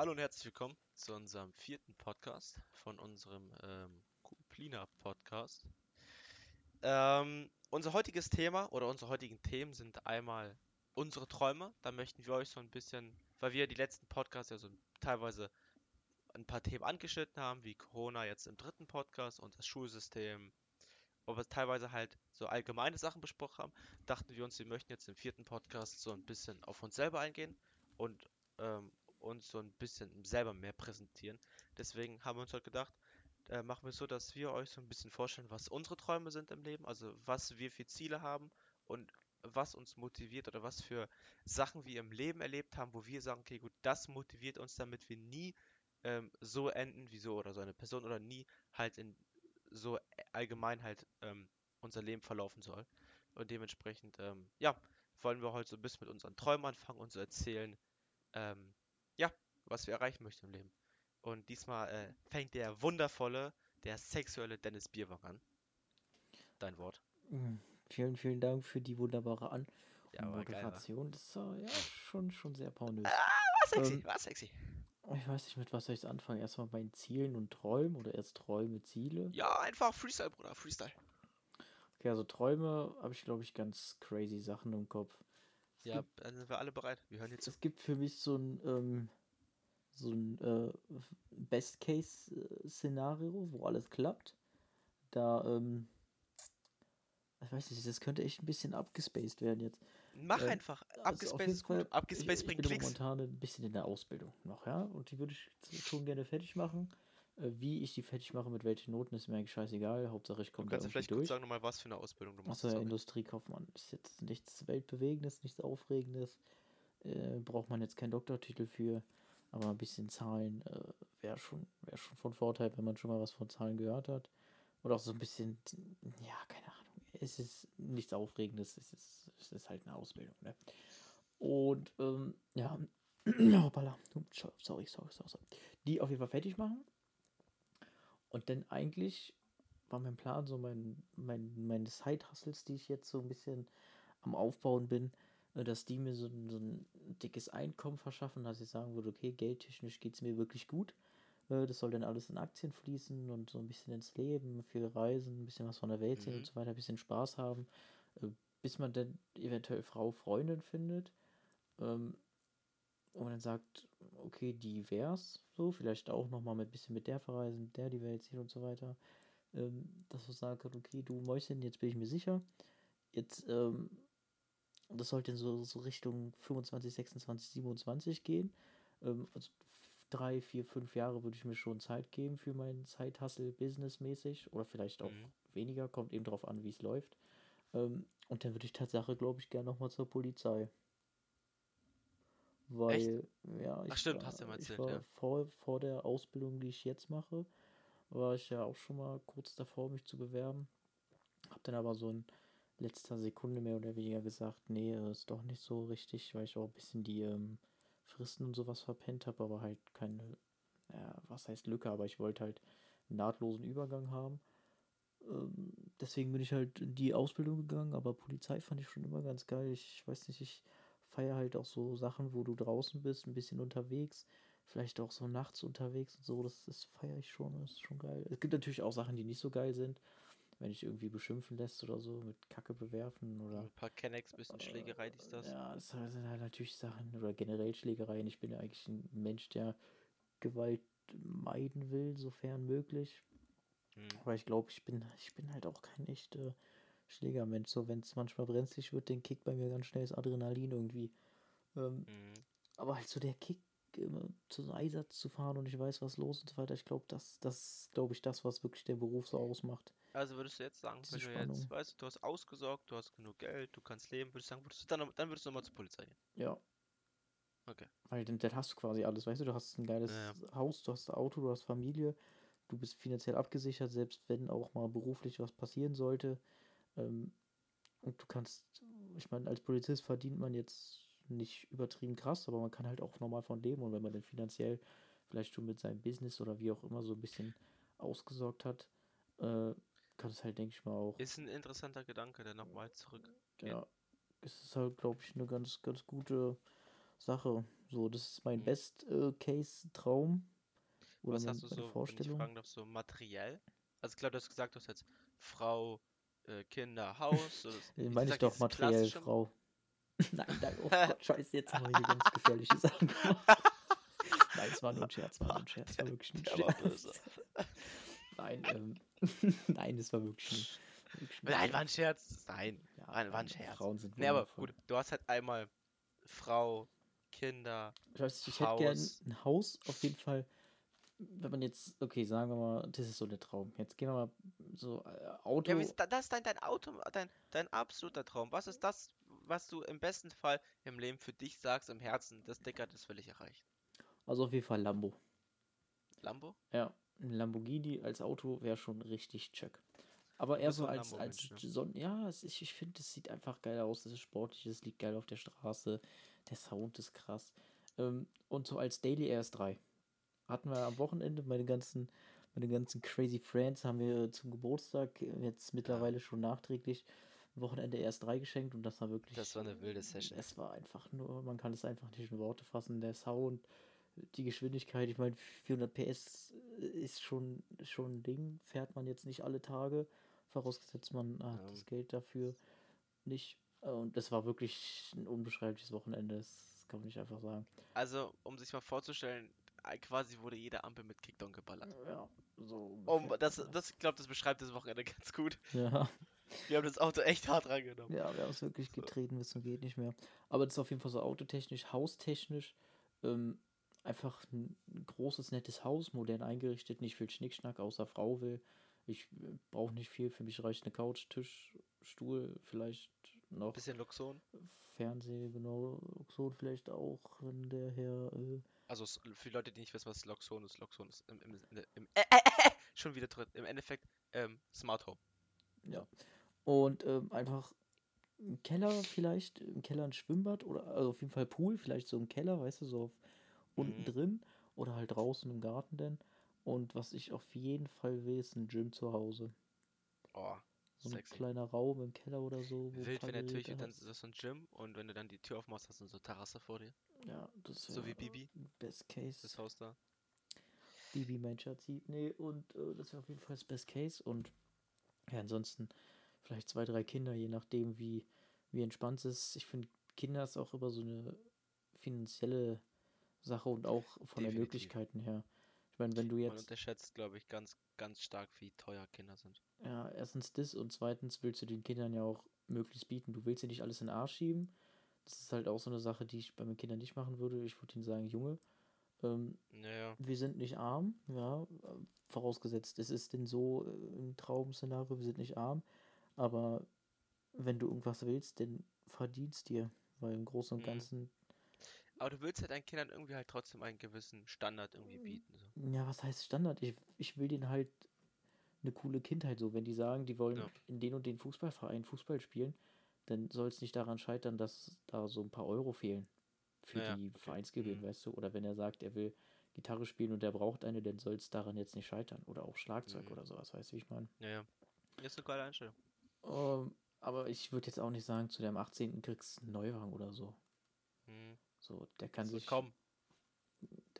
Hallo und herzlich willkommen zu unserem vierten Podcast von unserem ähm, Kuplina Podcast. Ähm, unser heutiges Thema oder unsere heutigen Themen sind einmal unsere Träume. Da möchten wir euch so ein bisschen, weil wir die letzten Podcasts ja so teilweise ein paar Themen angeschnitten haben, wie Corona jetzt im dritten Podcast und das Schulsystem, wir teilweise halt so allgemeine Sachen besprochen haben, dachten wir uns, wir möchten jetzt im vierten Podcast so ein bisschen auf uns selber eingehen und ähm, uns so ein bisschen selber mehr präsentieren. Deswegen haben wir uns heute gedacht, äh, machen wir es so, dass wir euch so ein bisschen vorstellen, was unsere Träume sind im Leben, also was wir für Ziele haben und was uns motiviert oder was für Sachen wir im Leben erlebt haben, wo wir sagen, okay, gut, das motiviert uns, damit wir nie ähm, so enden wie so oder so eine Person oder nie halt in so allgemein halt ähm, unser Leben verlaufen soll. Und dementsprechend, ähm, ja, wollen wir heute so ein bisschen mit unseren Träumen anfangen und so erzählen, ähm, ja, was wir erreichen möchten im Leben. Und diesmal äh, fängt der wundervolle, der sexuelle Dennis Bierwang an. Dein Wort. Mm, Vielen, vielen Dank für die wunderbare An Ja, geil, wa? Moderation. Das ist äh, ja schon, schon sehr pornös. Ah, war sexy, Ähm, war sexy. Ich weiß nicht, mit was soll ich anfangen? Erstmal bei den Zielen und Träumen oder erst Träume, Ziele? Ja, einfach Freestyle, Bruder, Freestyle. Okay, also Träume habe ich, glaube ich, ganz crazy Sachen im Kopf. Ja, gibt, dann sind wir alle bereit. Wir hören jetzt es gibt für mich so ein, ähm, so ein äh, Best-Case-Szenario, wo alles klappt. Da, ähm, ich weiß nicht, das könnte echt ein bisschen abgespaced werden jetzt. Mach Ähm, einfach. also Abgespaced jeden ist gut. Fall, ich, Abgespaced ich bringt bin Klicks. momentan ein bisschen in der Ausbildung noch, ja, und die würde ich schon gerne fertig machen. Äh, Wie ich die fertig mache, mit welchen Noten, ist mir eigentlich scheißegal. Hauptsache ich Du komme da kannst irgendwie vielleicht kurz durch. sagen nochmal, was für eine Ausbildung du machst. Achso, ja. Industriekaufmann. Ist jetzt nichts Weltbewegendes, nichts Aufregendes. Äh, braucht man jetzt keinen Doktortitel für. Aber ein bisschen Zahlen äh, wäre schon, wär schon von Vorteil, wenn man schon mal was von Zahlen gehört hat. Oder auch so ein bisschen, ja, keine Ahnung. Es ist nichts Aufregendes, es ist, es ist halt eine Ausbildung. Ne? Und ähm, ja, hoppala, sorry, sorry, sorry, sorry. Die auf jeden Fall fertig machen. Und dann eigentlich war mein Plan, so mein, mein, meine Side-Hustles, die ich jetzt so ein bisschen am Aufbauen bin, äh, dass die mir so, ein- so ein dickes Einkommen verschaffen, dass ich sagen würde, okay, geldtechnisch geht es mir wirklich gut. Äh, Das soll dann alles in Aktien fließen und so ein bisschen ins Leben, für Reisen, ein bisschen was von der Welt sehen Mhm. und so weiter, ein bisschen Spaß haben, äh, bis man dann eventuell Frau, Freundin findet. Und man dann sagt, okay, divers, so, vielleicht auch nochmal mit bisschen mit der verreisen, mit der die Welt sehen und so weiter. Ähm, dass man sagen kann, okay, du Mäuschen, jetzt bin ich mir sicher. Jetzt, ähm, das sollte so, so Richtung 25, 26, 27 gehen. Ähm, also drei, vier, fünf Jahre würde ich mir schon Zeit geben für meinen Zeithassel businessmäßig oder vielleicht auch Mhm. weniger, kommt eben drauf an, wie es läuft. Ähm, und dann würde ich Tatsache, glaube ich, gerne nochmal zur Polizei. Weil, ja, ich Ach stimmt, war, hast du mal ich erzählt, war ja. vor, vor der Ausbildung, die ich jetzt mache, war ich ja auch schon mal kurz davor, mich zu bewerben. Hab dann aber so in letzter Sekunde mehr oder weniger gesagt, nee, ist doch nicht so richtig, weil ich auch ein bisschen die ähm, Fristen und sowas verpennt habe, aber halt keine, ja, was heißt Lücke, aber ich wollte halt einen nahtlosen Übergang haben. Ähm, deswegen bin ich halt in die Ausbildung gegangen, aber Polizei fand ich schon immer ganz geil. Ich weiß nicht, ich feiere halt auch so Sachen, wo du draußen bist, ein bisschen unterwegs, vielleicht auch so nachts unterwegs und so. Das, das feiere ich schon, das ist schon geil. Es gibt natürlich auch Sachen, die nicht so geil sind, wenn ich irgendwie beschimpfen lässt oder so, mit Kacke bewerfen oder. Ein paar Kennex, bisschen Schlägerei, dies, das. Ja, das sind halt natürlich Sachen, oder generell Schlägereien. Ich bin ja eigentlich ein Mensch, der Gewalt meiden will, sofern möglich. Mhm. Aber ich glaube, ich bin, ich bin halt auch kein echter Schlägermensch. So, wenn es manchmal brenzlig wird, dann kickt bei mir ganz schnell das Adrenalin irgendwie. Ähm, Mhm. aber halt so der Kick, immer zum Einsatz zu fahren und ich weiß, was los und so weiter, ich glaube, das, das ist, glaube ich, das, was wirklich den Beruf so ausmacht. Also würdest du jetzt sagen, Diese wenn du jetzt, weißt du, du hast ausgesorgt, du hast genug Geld, du kannst leben, würdest du sagen, würdest du dann, dann würdest du nochmal zur Polizei gehen. Ja. Okay. Weil dann, dann hast du quasi alles, weißt du, du hast ein geiles Ja, Haus, du hast ein Auto, du hast Familie, du bist finanziell abgesichert, selbst wenn auch mal beruflich was passieren sollte. Ähm, und du kannst, ich meine, als Polizist verdient man jetzt nicht übertrieben krass, aber man kann halt auch normal von leben. Und wenn man dann finanziell vielleicht schon mit seinem Business oder wie auch immer so ein bisschen ausgesorgt hat, äh, kann es halt, denke ich mal, auch Ist ein interessanter Gedanke, der nochmal zurück. ja, es ist halt, glaube ich, eine ganz, ganz gute Sache. So, das ist mein Mhm. Best-Case-Traum. Oder Was mein, hast du so, wenn ich Vorstellung. fragen darf, so materiell? Also ich glaube, du hast gesagt, du hast jetzt Frau, äh, Kinder, Haus. So, das, meine ich gesagt, doch materiell, Frau. Nein, nein, oh Gott, scheiße, jetzt haben wir hier ganz gefährliche Sachen gemacht. Nein, es war nur ein Scherz, war nur ein Scherz, war wirklich ein Scherz. Nein, ähm, nein, es war wirklich ein, wirklich ein Nein, war ein Scherz. Scherz. Nein. Ja, war ein- war ein nein, Scherz. Frauen sind Nee, aber gut, du hast halt einmal Frau, Kinder. Ich weiß ich hätte gern Haus. ein Haus auf jeden Fall. Wenn man jetzt, okay, sagen wir mal, das ist so der Traum. Jetzt gehen wir mal so äh, Auto. Ja, wie ist da- das ist dein, dein Auto, dein, dein absoluter Traum. Was ist das, was du im besten Fall im Leben für dich sagst, im Herzen, das Dicker hat es völlig erreicht? Also auf jeden Fall Lambo. Lambo? Ja, ein Lamborghini als Auto wäre schon richtig check. Aber eher so als, als ne? Son ja, es, ich, ich finde, es sieht einfach geil aus. Es ist sportlich, es liegt geil auf der Straße. Der Sound ist krass. Ähm, und so als Daily RS3 hatten wir am Wochenende meine ganzen, meine ganzen crazy Friends haben wir zum Geburtstag jetzt mittlerweile schon nachträglich Wochenende RS3 geschenkt und das war wirklich. Das war eine wilde Session. Es war einfach nur, man kann es einfach nicht in Worte fassen. Der Sound, die Geschwindigkeit, ich meine, 400 PS ist schon, schon ein Ding, fährt man jetzt nicht alle Tage, vorausgesetzt man hat Ja. das Geld dafür nicht. Und das war wirklich ein unbeschreibliches Wochenende, das kann man nicht einfach sagen. Also, um sich mal vorzustellen, quasi wurde jede Ampel mit Kickdown geballert. Ja, so. Um, ungefähr das, das, ich glaube, das beschreibt das Wochenende ganz gut. Ja. Wir haben das Auto echt hart rangenommen. Ja, wir haben es wirklich getreten bis zum geht nicht mehr. Aber das ist auf jeden Fall so autotechnisch, haustechnisch. Ähm, einfach ein großes, nettes Haus, modern eingerichtet, nicht viel Schnickschnack, außer Frau will. Ich brauche nicht viel, für mich reicht eine Couch, Tisch, Stuhl, vielleicht noch Bisschen Luxon. Fernseher, genau, so vielleicht auch, wenn der Herr. Äh, Also für Leute, die nicht wissen, was Luxon ist, Luxon ist im, im, im, im äh, äh, äh, schon wieder drin. Im Endeffekt ähm, Smart Home. ja. Und ähm, einfach im Keller vielleicht, im Keller ein Schwimmbad oder also auf jeden Fall Pool, vielleicht so im Keller, weißt du, so auf, unten Mhm. drin oder halt draußen im Garten denn. Und was ich auf jeden Fall will, ist ein Gym zu Hause. Oh, So ein kleiner Raum im Keller oder so. Wild wäre natürlich, Geräte dann ist das so ein Gym und wenn du dann die Tür aufmachst, hast du so eine Terrasse vor dir. Ja, das So wie Bibi, Best Case. das Haus da. Bibi, mein Schatzi. Nee, und äh, das wäre auf jeden Fall das Best Case. Und ja, ansonsten vielleicht zwei, drei Kinder, je nachdem, wie, wie entspannt es ist. Ich finde, Kinder ist auch immer so eine finanzielle Sache und auch von den Definitiv. Möglichkeiten her. Ich meine, wenn du Man jetzt, unterschätzt, glaube ich, ganz, ganz stark, wie teuer Kinder sind. Ja, erstens das und zweitens willst du den Kindern ja auch möglichst bieten. Du willst sie nicht alles in den Arsch schieben. Das ist halt auch so eine Sache, die ich bei meinen Kindern nicht machen würde. Ich würde ihnen sagen, Junge, ähm, Naja, wir sind nicht arm, ja, vorausgesetzt, es ist denn so äh, im Traum-Szenario, wir sind nicht arm, aber wenn du irgendwas willst, dann verdienst dir, weil im Großen und Mhm. Ganzen, aber du willst ja deinen Kindern irgendwie halt trotzdem einen gewissen Standard irgendwie Mhm. bieten. So. ja, was heißt Standard? Ich, ich will denen halt eine coole Kindheit so, wenn die sagen, die wollen Ja. in den und den Fußballverein Fußball spielen, dann soll es nicht daran scheitern, dass da so ein paar Euro fehlen für Ja, ja, die okay. Vereinsgebühren, Mhm. weißt du, oder wenn er sagt, er will Gitarre spielen und er braucht eine, dann soll es daran jetzt nicht scheitern oder auch Schlagzeug Mhm. oder sowas, weißt du, wie ich meine? Naja, ist eine geile Einstellung. Ähm, aber ich würde jetzt auch nicht sagen, zu deinem 18. kriegst du einen Neuwagen oder so. Hm. So, der kann Also sich. komm,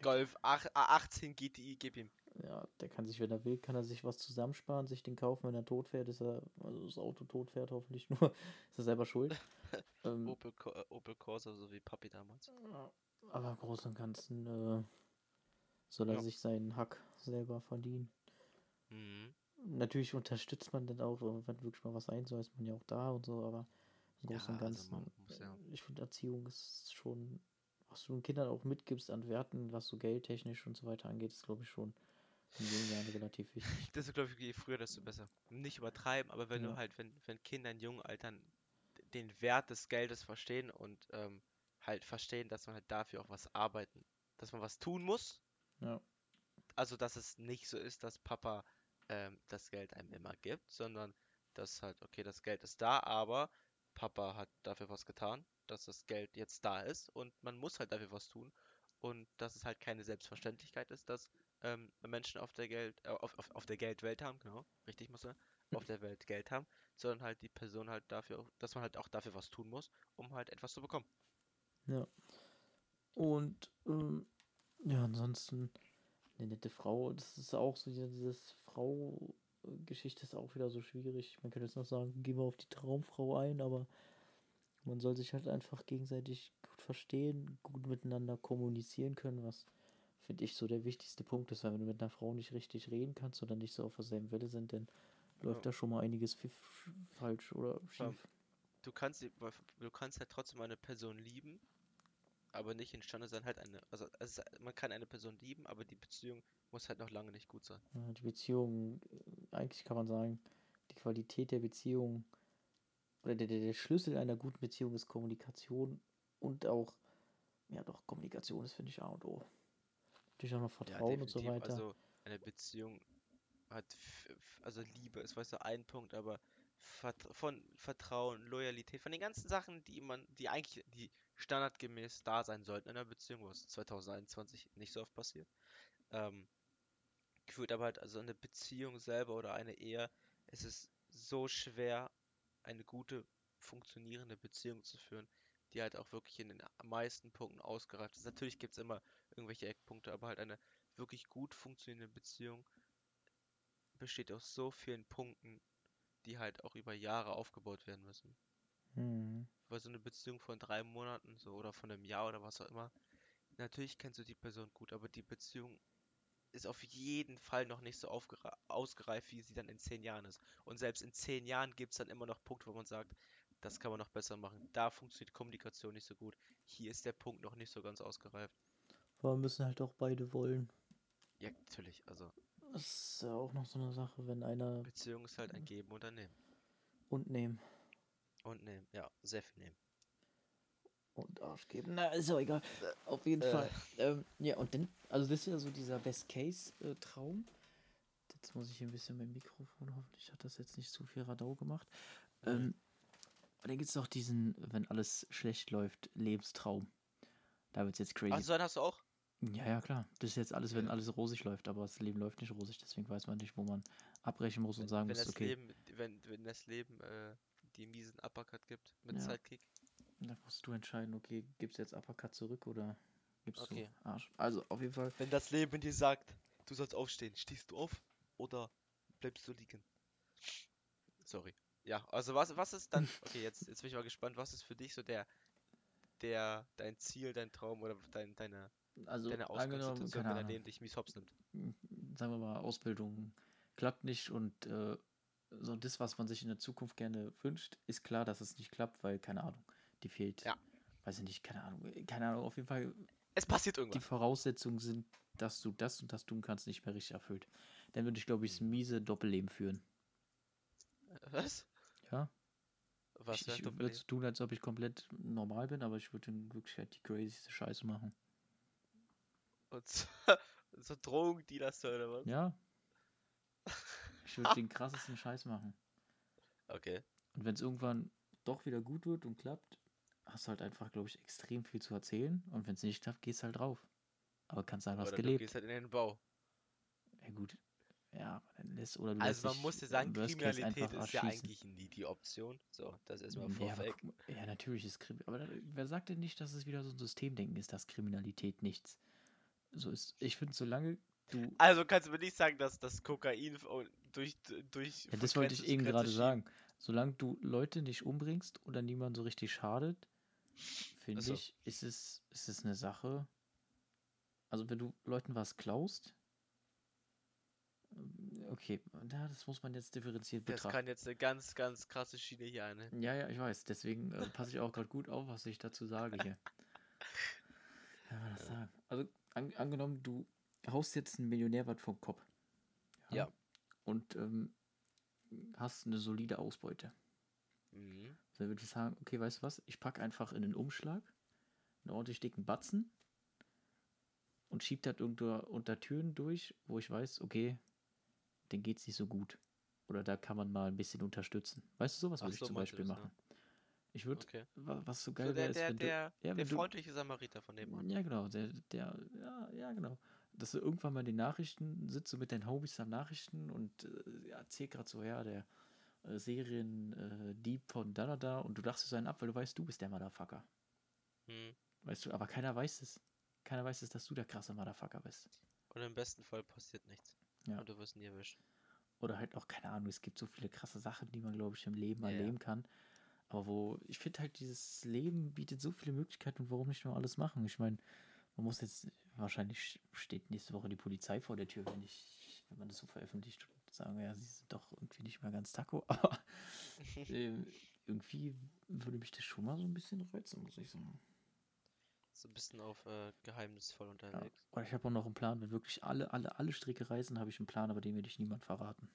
Golf ach, A18 GTI, gib ihm. Ja, der kann sich, wenn er will, kann er sich was zusammensparen, sich den kaufen, wenn er tot fährt, ist er, also das Auto tot fährt, hoffentlich nur, ist er selber schuld. ähm, Opel, äh, Opel Corsa, so wie Papi damals. aber im Großen und Ganzen äh, soll er Ja. sich seinen Hack selber verdienen. Mhm. Natürlich unterstützt man dann auch, wenn wirklich mal was sein soll, ist man ja auch da und so, aber im Ja, Großen und also Ganzen, man muss ja- äh, ich finde Erziehung ist schon, was du den Kindern auch mitgibst an Werten, was so geldtechnisch und so weiter angeht, ist glaube ich schon in jungen Jahren relativ wichtig. Das ist, glaube ich, je früher, desto besser. Nicht übertreiben, aber wenn Ja. du halt, wenn, wenn Kinder in jungen Altern den Wert des Geldes verstehen und ähm, halt verstehen, dass man halt dafür auch was arbeiten, dass man was tun muss. Ja. Also, dass es nicht so ist, dass Papa ähm, das Geld einem immer gibt, sondern dass halt, okay, das Geld ist da, aber Papa hat dafür was getan, dass das Geld jetzt da ist und man muss halt dafür was tun und dass es halt keine Selbstverständlichkeit ist, dass ähm, Menschen auf der Geld, äh, auf, auf, auf der Geldwelt haben, genau, richtig muss er, auf der Welt Geld haben, sondern halt die Person halt dafür, dass man halt auch dafür was tun muss, um halt etwas zu bekommen. Ja. Und ähm, ja, ansonsten eine nette Frau. Das ist auch so diese, dieses Frau-Geschichte ist auch wieder so schwierig. Man könnte jetzt noch sagen, gehen wir auf die Traumfrau ein, aber man soll sich halt einfach gegenseitig gut verstehen, gut miteinander kommunizieren können, was finde ich so der wichtigste Punkt ist, weil wenn du mit einer Frau nicht richtig reden kannst oder nicht so auf derselben Welle sind, dann läuft da schon mal einiges falsch oder schief. Du kannst, du kannst ja trotzdem eine Person lieben, aber nicht imstande sein, halt eine. Also, also, man kann eine Person lieben, aber die Beziehung muss halt noch lange nicht gut sein. Ja, die Beziehung, äh, eigentlich kann man sagen, die Qualität der Beziehung oder der, der Schlüssel einer guten Beziehung ist Kommunikation und auch, ja doch, Kommunikation ist, finde ich, A und O. Auch noch Vertrauen ja, und so weiter. Also, eine Beziehung hat, also Liebe ist, weißt du, ein Punkt, aber von Vertrauen, Loyalität, von den ganzen Sachen, die man, die eigentlich, die standardgemäß da sein sollten in einer Beziehung, was 2021 nicht so oft passiert. Ähm, gefühlt aber halt also eine Beziehung selber oder eine Ehe, es ist so schwer, eine gute, funktionierende Beziehung zu führen, die halt auch wirklich in den meisten Punkten ausgereift ist. Natürlich gibt es immer irgendwelche Eckpunkte, aber halt eine wirklich gut funktionierende Beziehung besteht aus so vielen Punkten, die halt auch über Jahre aufgebaut werden müssen. Mhm. Weil so eine Beziehung von drei Monaten so oder von einem Jahr oder was auch immer, natürlich kennst du die Person gut, aber die Beziehung ist auf jeden Fall noch nicht so ausgereift, wie sie dann in zehn Jahren ist. Und selbst in zehn Jahren gibt es dann immer noch Punkte, wo man sagt, das kann man noch besser machen. Da funktioniert Kommunikation nicht so gut. Hier ist der Punkt noch nicht so ganz ausgereift. Aber müssen halt auch beide wollen. Ja, natürlich. Also. Das ist ja auch noch so eine Sache, wenn einer. Beziehung ist halt ein Geben ein Nehmen. Und Nehmen. Und nehmen, ja, sehr viel nehmen. Und Arsch geben. Na, ist auch egal. Auf jeden äh. Fall. Ähm, ja, und dann, also das ist ja so dieser Best-Case-Traum. Jetzt muss ich hier ein bisschen mein Mikrofon, hoffentlich hat das jetzt nicht zu viel Radau gemacht. Mhm. Ähm, und dann gibt es noch diesen, wenn alles schlecht läuft, Lebenstraum. Da wird es jetzt crazy. Ach, so einen hast du auch? Ja, ja, klar. Das ist jetzt alles, wenn alles rosig läuft, aber das Leben läuft nicht rosig, deswegen weiß man nicht, wo man abbrechen muss und sagen wenn muss, das okay. Leben, wenn, wenn das Leben äh, die miesen Uppercut gibt mit ja. Sidekick. Da musst du entscheiden, okay, gibst du jetzt Uppercut zurück oder gibst okay. du Arsch. Also auf jeden Fall. Wenn das Leben dir sagt, du sollst aufstehen, stehst du auf oder bleibst du liegen? Sorry. Ja, also was, was ist dann. Okay, jetzt, jetzt bin ich mal gespannt, was ist für dich so der, der, dein Ziel, dein Traum oder dein, deine, also, deine Ausgangssituation, wenn dein Leben dich mies hops nimmt? Sagen wir mal, Ausbildung klappt nicht und äh, so das, was man sich in der Zukunft gerne wünscht, ist klar, dass es nicht klappt, weil, keine Ahnung, die fehlt. Ja. Weiß ich nicht, keine Ahnung. Keine Ahnung, auf jeden Fall. Es passiert irgendwas. Die Voraussetzungen sind, dass du das und das tun kannst, nicht mehr richtig erfüllt. Dann würde ich, glaube ich, das hm. miese Doppelleben führen. Was? Ja. Was ich, ich würde so tun, als ob ich komplett normal bin, aber ich würde in Wirklichkeit die crazyste Scheiße machen. Und so, so Drogendealers oder was? Ja. Ich würde den krassesten Scheiß machen. Okay. Und wenn es irgendwann doch wieder gut wird und klappt, hast du halt einfach, glaube ich, extrem viel zu erzählen. Und wenn es nicht klappt, gehst du halt drauf. Aber kannst sagen, was gelebt. Du gehst halt in den Bau. Ja, gut. Ja, dann lässt oder du Also, man muss ja sagen, Kriminalität ist ja eigentlich nie die Option. So, das ist mal vorweg. Ja, ja, natürlich ist Kriminalität. Aber wer sagt denn nicht, dass es wieder so ein Systemdenken ist, dass Kriminalität nichts so ist? Ich finde, solange du. Also kannst du mir nicht sagen, dass das Kokain durch. durch ja, das wollte ich eben gerade sagen. Solange du Leute nicht umbringst oder niemand so richtig schadet, finde so. ich, ist es, ist es eine Sache. Also, wenn du Leuten was klaust, ähm, okay, ja, das muss man jetzt differenziert betrachten. Das kann jetzt eine ganz, ganz krasse Schiene hier eine. Ja, ja, ich weiß. Deswegen äh, passe ich auch gerade gut auf, was ich dazu sage hier. Ja, was sagen. Also, an, angenommen, du haust jetzt einen Millionär was vom Kopf. Ja. ja. Und ähm, hast eine solide Ausbeute. Mhm. Dann würde ich sagen, okay, weißt du was? Ich packe einfach in den Umschlag einen ordentlich dicken Batzen und schieb das irgendwo unter Türen durch, wo ich weiß, okay, den geht's nicht so gut. Oder da kann man mal ein bisschen unterstützen. Weißt du, sowas würde so, ich zum Beispiel machen. Ne? Ich würde, okay. was so geil so wäre, ist, wenn der, du, ja, der freundliche Samariter von dem Ja, genau, der, der, ja, ja, genau dass du irgendwann mal in den Nachrichten sitzt, so mit deinen Hobbys am Nachrichten und äh, erzählt gerade so, ja, der äh, Serien-Dieb äh, von da, da, da und du lachst es einen ab, weil du weißt, du bist der Motherfucker. Hm. Weißt du, aber keiner weiß es. Keiner weiß es, dass du der krasse Motherfucker bist. Und im besten Fall passiert nichts. Ja. Und du wirst nie erwischt. Oder halt auch, keine Ahnung, es gibt so viele krasse Sachen, die man, glaube ich, im Leben Ja, ja. erleben kann. Aber wo, ich finde halt, dieses Leben bietet so viele Möglichkeiten und warum nicht nur alles machen? Ich meine, man muss jetzt, wahrscheinlich steht nächste Woche die Polizei vor der Tür, wenn ich, wenn man das so veröffentlicht und sagen, ja, sie sind doch irgendwie nicht mehr ganz taco, aber ähm, irgendwie würde mich das schon mal so ein bisschen reizen, muss ich sagen. So ein bisschen auf äh, geheimnisvoll Ja. unterwegs. Und ich habe auch noch einen Plan, wenn wirklich alle, alle, alle Stricke reißen, habe ich einen Plan, aber den will ich niemand verraten.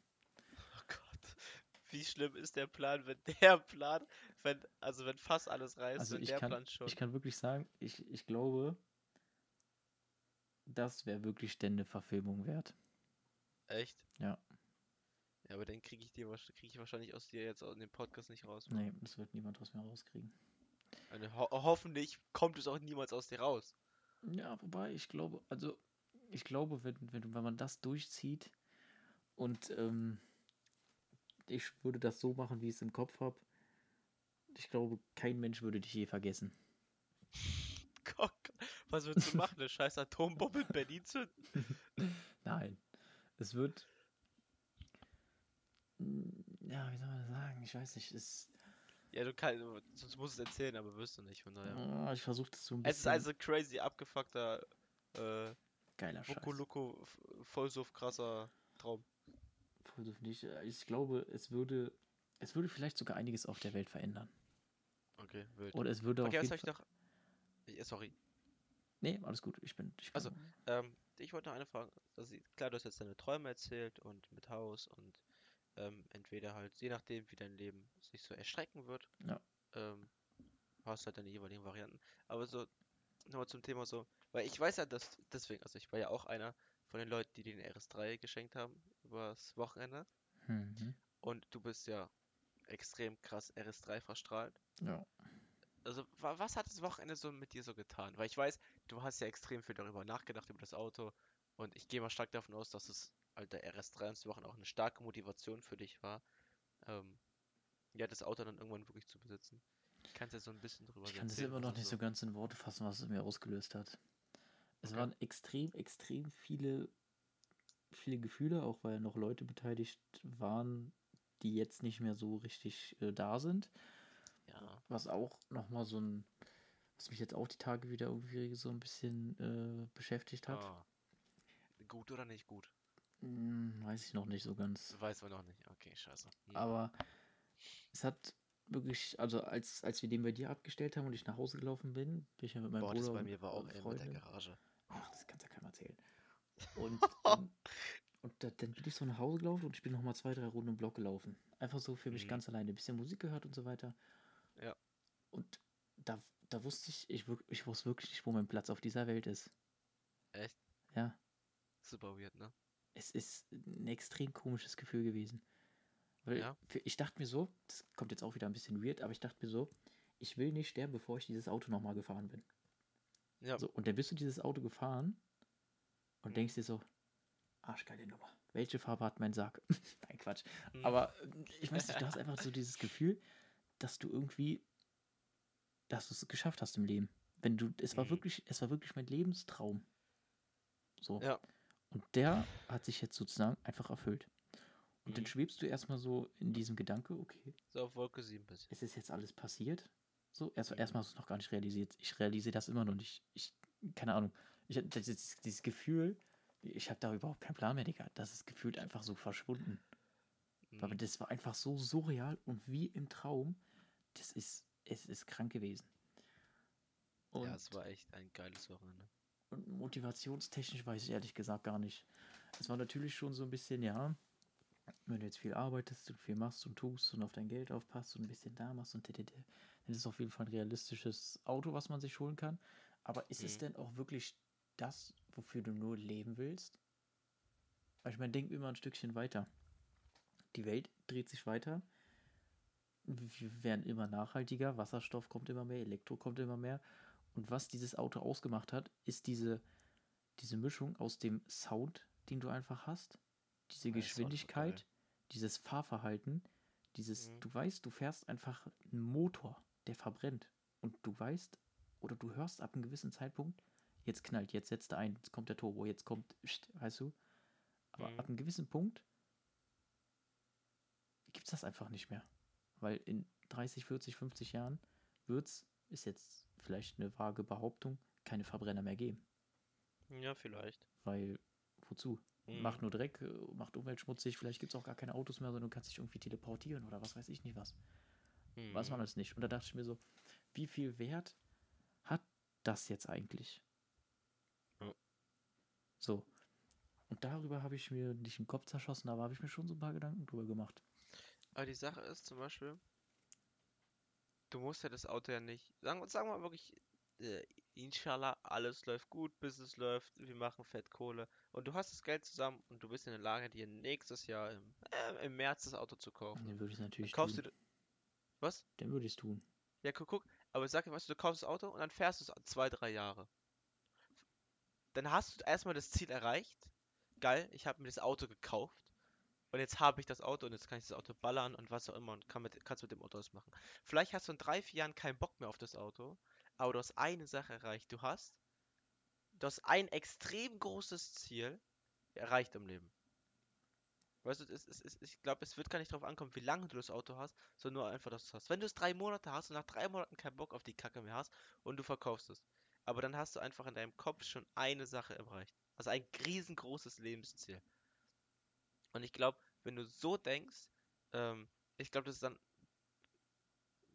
Wie schlimm ist der Plan, wenn der Plan, wenn, also wenn fast alles reißt, Also ich der kann, Plan schon. ich kann wirklich sagen, ich, ich glaube, das wäre wirklich denn eine Verfilmung wert. Echt? Ja. Ja, aber dann kriege ich dir krieg ich wahrscheinlich aus dir jetzt aus dem Podcast nicht raus. Nee, das wird niemand aus mir rauskriegen. Eine, ho hoffentlich kommt es auch niemals aus dir raus. Ja, wobei, ich glaube, also ich glaube, wenn, wenn, wenn man das durchzieht und ähm, ich würde das so machen, wie ich es im Kopf habe, ich glaube, kein Mensch würde dich je vergessen. Gott, was würdest du machen? Eine scheiß Atombombe in Berlin zünden? Nein, es wird. Mm, Ja, wie soll man das sagen? Ich weiß nicht. Es, Ja, du kannst, sonst musst du es erzählen, aber wirst du nicht, von daher. Ah, ich versuche das so ein Es ist bisschen. also crazy abgefuckter, äh, geiler Scheiß. Wuku Vollsuff krasser Traum. Nicht. Äh, Ich glaube, es würde, es würde vielleicht sogar einiges auf der Welt verändern. Okay, wild. Oder es würde Okay, auf jeden soll ich Fall. noch? Ja, sorry. Nee, alles gut. Ich bin. Ich bin Also, Ähm, ich wollte noch eine Frage. Also, klar, du hast jetzt deine Träume erzählt und mit Haus und ähm, entweder halt, je nachdem, wie dein Leben sich so erstrecken wird, Ja. ähm, hast du halt deine jeweiligen Varianten. Aber so, nochmal zum Thema so, weil ich weiß ja, dass, deswegen, also ich war ja auch einer von den Leuten, die den RS3 geschenkt haben übers Wochenende. Mhm. Und du bist ja extrem krass RS3 verstrahlt. Ja. Also, wa was hat das Wochenende so mit dir so getan? Weil ich weiß, du hast ja extrem viel darüber nachgedacht, über das Auto. Und ich gehe mal stark davon aus, dass es der RS3 und Wochen auch eine starke Motivation für dich war, ähm, ja, das Auto dann irgendwann wirklich zu besitzen. Kannst du ja so ein bisschen drüber Ich kann erzählen, immer noch nicht so ganz in Worte fassen, was es mir ausgelöst hat. Es Okay. waren extrem, extrem viele, viele Gefühle, auch weil noch Leute beteiligt waren, die jetzt nicht mehr so richtig äh, da sind. Ja, Was auch nochmal so ein, was mich jetzt auch die Tage wieder irgendwie so ein bisschen äh, beschäftigt hat. ah. Gut oder nicht gut? Hm, weiß ich noch nicht so ganz. Weiß man noch nicht. Okay, scheiße. Ja. Aber es hat wirklich, also als, als wir den bei dir abgestellt haben und ich nach Hause gelaufen bin, bin ich ja mit meinem Boah, Bruder das bei mir war auch mit der. Garage. Ach, das kannst ja keinem erzählen. Und, ähm, und da, dann bin ich so nach Hause gelaufen und ich bin nochmal zwei, drei Runden im Block gelaufen. Einfach so für mich Mhm. ganz alleine. Ein bisschen Musik gehört und so weiter. Ja. Und da, da wusste ich, ich, ich wusste wirklich nicht, wo mein Platz auf dieser Welt ist. Echt? Ja. Super weird, ne? Es ist ein extrem komisches Gefühl gewesen. Weil Ja. ich dachte mir so, das kommt jetzt auch wieder ein bisschen weird, aber ich dachte mir so, ich will nicht sterben, bevor ich dieses Auto nochmal gefahren bin. Ja. So, und dann bist du dieses Auto gefahren und Mhm. denkst dir so, arschgeile Nummer. Welche Farbe hat mein Sarg? Nein, Quatsch. Hm. Aber äh, ich weiß nicht, du hast einfach so dieses Gefühl, dass du irgendwie, dass du es geschafft hast im Leben. Wenn du, es war Mhm. wirklich, es war wirklich mein Lebenstraum. So. Ja. Und der hat sich jetzt sozusagen einfach erfüllt. Und dann Mhm. schwebst du erstmal so in diesem Gedanke, okay, So auf Wolke 7 bisschen. es ist jetzt alles passiert. So, erst, Mhm. erstmal hast du es noch gar nicht realisiert. Ich realisiere das immer noch nicht. Ich, keine Ahnung. Ich dieses, dieses Gefühl, ich habe da überhaupt keinen Plan mehr, Digga. Das ist gefühlt einfach so verschwunden. Aber Mhm. das war einfach so surreal und wie im Traum. Das ist, es ist krank gewesen. Und, Ja, es war echt ein geiles Wochenende. und motivationstechnisch weiß ich ehrlich gesagt gar nicht. Es war natürlich schon so ein bisschen, ja, wenn du jetzt viel arbeitest und viel machst und tust und auf dein Geld aufpasst und ein bisschen da machst und dann ist es auf jeden Fall ein realistisches Auto, was man sich holen kann. Aber ist es Mhm. denn auch wirklich das, wofür du nur leben willst? Weil ich meine, denk immer ein Stückchen weiter. Die Welt dreht sich weiter. Wir werden immer nachhaltiger, Wasserstoff kommt immer mehr, Elektro kommt immer mehr. Und was dieses Auto ausgemacht hat, ist diese, diese Mischung aus dem Sound, den du einfach hast, diese Ja, Geschwindigkeit, dieses Fahrverhalten, dieses, Mhm. du weißt, du fährst einfach einen Motor, der verbrennt. Und du weißt, oder du hörst ab einem gewissen Zeitpunkt, jetzt knallt, jetzt setzt er ein, jetzt kommt der Turbo, jetzt kommt, weißt du? Aber Mhm. ab einem gewissen Punkt gibt es das einfach nicht mehr. Weil in 30, 40, 50 Jahren wird es, ist jetzt vielleicht eine vage Behauptung, keine Verbrenner mehr geben. Ja, vielleicht. Weil, wozu? Mhm. Macht nur Dreck, macht umweltschmutzig, vielleicht gibt es auch gar keine Autos mehr, sondern du kannst dich irgendwie teleportieren oder was weiß ich nicht was. Weiß man Mhm. das nicht. Und da dachte ich mir so, wie viel Wert hat das jetzt eigentlich? So. Und darüber habe ich mir nicht den Kopf zerschossen, aber habe ich mir schon so ein paar Gedanken drüber gemacht. Aber die Sache ist zum Beispiel, du musst ja das Auto ja nicht, sagen, sagen wir mal wirklich, äh, inshallah, alles läuft gut, Business läuft, wir machen Fettkohle und du hast das Geld zusammen und du bist in der Lage, dir nächstes Jahr im, äh, im März das Auto zu kaufen. Den würde ich Dann natürlich kaufst tun. du, was? Den würde ich es tun. Ja, guck, guck, aber sag dir, weißt du, du kaufst das Auto und dann fährst du es zwei, drei Jahre. Dann hast du erstmal das Ziel erreicht. Geil, ich habe mir das Auto gekauft. Und jetzt habe ich das Auto und jetzt kann ich das Auto ballern und was auch immer und kann mit, kannst mit dem Auto was machen. Vielleicht hast du in drei, vier Jahren keinen Bock mehr auf das Auto, aber du hast eine Sache erreicht. Du hast, du hast ein extrem großes Ziel erreicht im Leben. Weißt du, es, es, es, ich glaube, es wird gar nicht darauf ankommen, wie lange du das Auto hast, sondern nur einfach, dass du es hast. Wenn du es drei Monate hast und nach drei Monaten keinen Bock auf die Kacke mehr hast und du verkaufst es, aber dann hast du einfach in deinem Kopf schon eine Sache erreicht. Also ein riesengroßes Lebensziel. Und ich glaube, wenn du so denkst, ähm, ich glaube, das ist dann,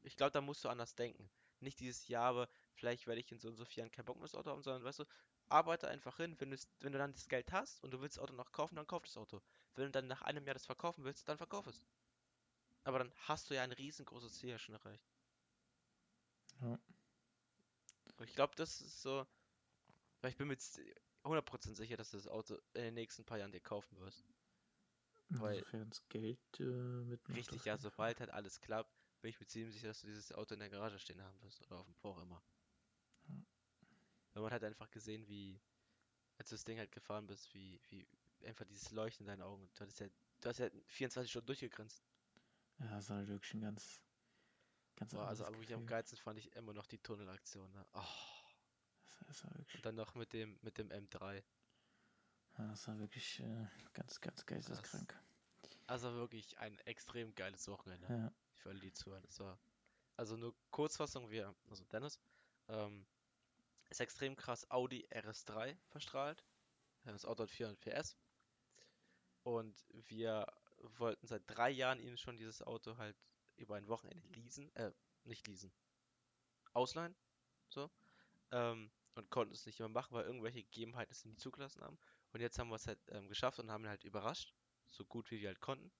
ich glaube, da musst du anders denken. Nicht dieses Jahr, aber vielleicht werde ich in so und so vier Jahren keinen Bock mehr das Auto haben, sondern weißt du, arbeite einfach hin. Wenn, wenn du dann das Geld hast und du willst das Auto noch kaufen, dann kauf das Auto. Wenn du dann nach einem Jahr das verkaufen willst, dann verkauf es. Aber dann hast du ja ein riesengroßes Ziel schon erreicht. Ja. Und ich glaube, das ist so, weil ich bin mir jetzt 100% sicher, dass du das Auto in den nächsten paar Jahren dir kaufen wirst. Weil- Insofern das Geld äh, mitmacht. Richtig, ja, sobald halt alles klappt, bin ich mir ziemlich sicher, dass du dieses Auto in der Garage stehen haben wirst oder auf dem auch immer. Ja. Weil man hat einfach gesehen, wie, als du das Ding halt gefahren bist, wie, wie einfach dieses Leuchten in deinen Augen. Du hattest ja, du hast ja 24 Stunden durchgegrinst. Ja, das war halt wirklich ein ganz, ganz Boah, also, aber wirklich am geilsten fand ich immer noch die Tunnelaktion. Ne? Oh, Das, war wirklich, und dann noch mit dem, mit dem M3. ja, das war wirklich äh, ganz, ganz geisteskrank. Also wirklich ein extrem geiles Wochenende. Ja. Für alle, die zuhören. Das war also nur Kurzfassung, wir, also Dennis, ähm, ist extrem krass Audi RS3 verstrahlt. Das Auto hat 400 PS. Und wir wollten seit drei Jahren ihnen schon dieses Auto halt über ein Wochenende leasen, äh, nicht leasen, ausleihen, so. Ähm, und konnten es nicht immer machen, weil irgendwelche Gegebenheiten es nicht zugelassen haben. Und jetzt haben wir es halt ähm, geschafft und haben ihn halt überrascht, so gut wie wir halt konnten.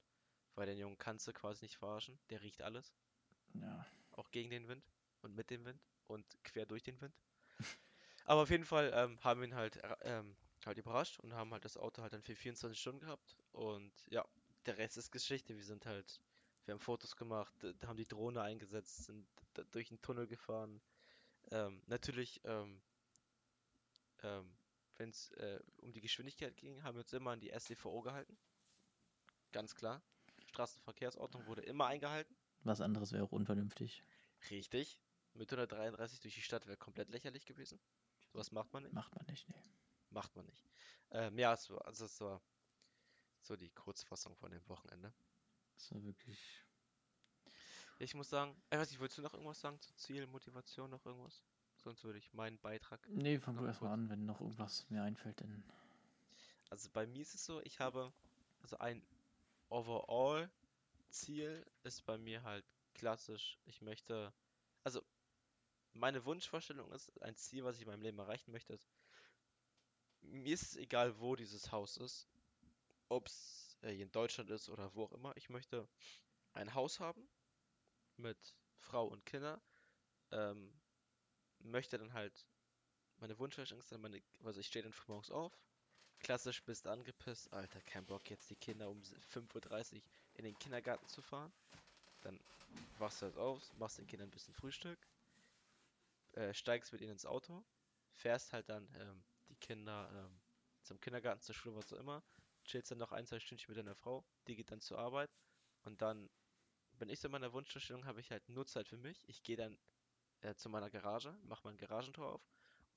Weil den Jungen kannst du quasi nicht verarschen, der riecht alles ja. auch gegen den Wind und mit dem Wind und quer durch den Wind. Aber auf jeden Fall ähm, haben wir ihn halt, äh, ähm, halt überrascht und haben halt das Auto halt dann für 24 Stunden gehabt. Und ja, der Rest ist Geschichte. Wir sind halt, wir haben Fotos gemacht, haben die Drohne eingesetzt, sind durch den Tunnel gefahren. Ähm, natürlich, ähm, ähm, wenn es äh, um die Geschwindigkeit ging, haben wir uns immer an die SDVO gehalten. Ganz klar. Straßenverkehrsordnung wurde immer eingehalten. Was anderes wäre auch unvernünftig. Richtig. Mit 133 durch die Stadt wäre komplett lächerlich gewesen. Sowas macht man nicht. Macht man nicht, nee. Macht man nicht. Ähm, ja, es war, also es war so die Kurzfassung von dem Wochenende. Das war wirklich. Ich muss sagen, ich weiß nicht, willst du noch irgendwas sagen zu Ziel, Motivation, noch irgendwas? Sonst würde ich meinen Beitrag. Nee, fang du erstmal an, wenn noch irgendwas mir einfällt, dann. Also bei mir ist es so, ich habe, also ein Overall-Ziel ist bei mir halt klassisch. Ich möchte, also meine Wunschvorstellung ist, ein Ziel, was ich in meinem Leben erreichen möchte, ist, mir ist es egal, wo dieses Haus ist, ob es äh, in Deutschland ist oder wo auch immer. Ich möchte ein Haus haben mit Frau und Kinder. Ähm, möchte dann halt, meine Wunschvorstellung ist dann meine, also ich stehe dann früh morgens auf, klassisch bist angepisst, Alter, kein Bock jetzt die Kinder um 5.30 Uhr in den Kindergarten zu fahren. Dann wachst du halt auf, machst den Kindern ein bisschen Frühstück, äh, steigst mit ihnen ins Auto, fährst halt dann ähm, die Kinder ähm, zum Kindergarten, zur Schule, was auch immer, chillst dann noch ein, zwei Stündchen mit deiner Frau, die geht dann zur Arbeit und dann bin ich so in meiner Wunschvorstellung, habe ich halt nur Zeit für mich. Ich gehe dann äh, zu meiner Garage, mache mein Garagentor auf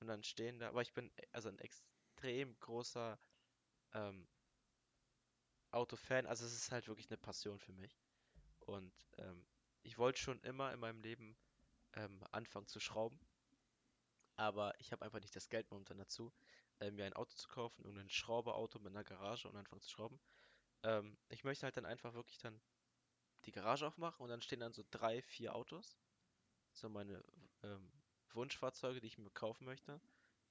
und dann stehen da, aber ich bin also ein extrem großer ähm, Autofan, also es ist halt wirklich eine Passion für mich. Und ähm, ich wollte schon immer in meinem Leben ähm, anfangen zu schrauben, aber ich habe einfach nicht das Geld momentan dazu, äh, mir ein Auto zu kaufen und ein Schrauberauto mit einer Garage und anfangen zu schrauben. Ähm, ich möchte halt dann einfach wirklich dann die Garage aufmachen und dann stehen dann so drei, vier Autos. So meine ähm, Wunschfahrzeuge, die ich mir kaufen möchte.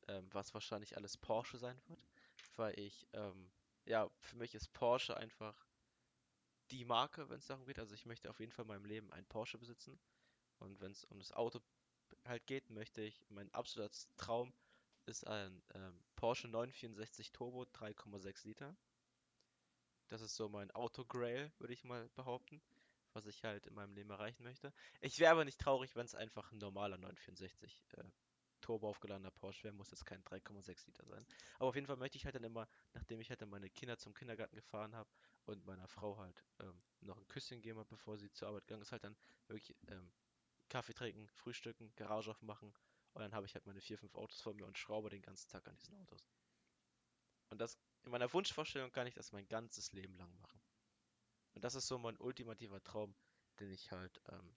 Ähm, was wahrscheinlich alles Porsche sein wird. Weil ich, ähm, ja, für mich ist Porsche einfach die Marke, wenn es darum geht. Also ich möchte auf jeden Fall in meinem Leben einen Porsche besitzen. Und wenn es um das Auto halt geht, möchte ich, mein absoluter Traum ist ein ähm, Porsche 964 Turbo 3,6 Liter. Das ist so mein Auto-Grail, würde ich mal behaupten, was ich halt in meinem Leben erreichen möchte. Ich wäre aber nicht traurig, wenn es einfach ein normaler 964 äh, Turbo aufgeladener Porsche wäre, muss jetzt kein 3,6 Liter sein. Aber auf jeden Fall möchte ich halt dann immer, nachdem ich halt dann meine Kinder zum Kindergarten gefahren habe und meiner Frau halt ähm, noch ein Küsschen geben habe, bevor sie zur Arbeit gegangen ist, halt dann wirklich ähm, Kaffee trinken, frühstücken, Garage aufmachen und dann habe ich halt meine vier, fünf Autos vor mir und schraube den ganzen Tag an diesen Autos. Und das in meiner Wunschvorstellung kann ich das mein ganzes Leben lang machen. Und das ist so mein ultimativer Traum, den ich halt ähm,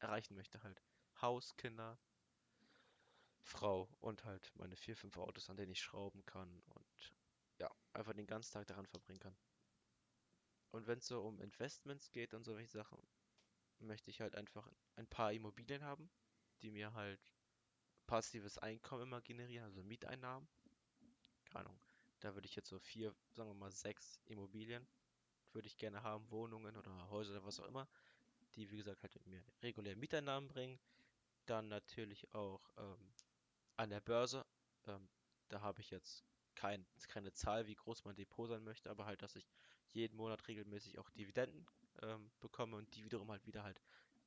erreichen möchte. Halt Haus, Kinder, Frau und halt meine vier, fünf Autos, an denen ich schrauben kann und ja, einfach den ganzen Tag daran verbringen kann. Und wenn es so um Investments geht und solche Sachen, möchte ich halt einfach ein paar Immobilien haben, die mir halt passives Einkommen immer generieren, also Mieteinnahmen. Keine Ahnung. Da würde ich jetzt so vier, sagen wir mal sechs Immobilien würde ich gerne haben, Wohnungen oder Häuser oder was auch immer, die wie gesagt halt mir regulär Mieteinnahmen bringen. Dann natürlich auch ähm, an der Börse. Ähm, da habe ich jetzt kein, keine Zahl, wie groß mein Depot sein möchte, aber halt, dass ich jeden Monat regelmäßig auch Dividenden ähm, bekomme und die wiederum halt wieder halt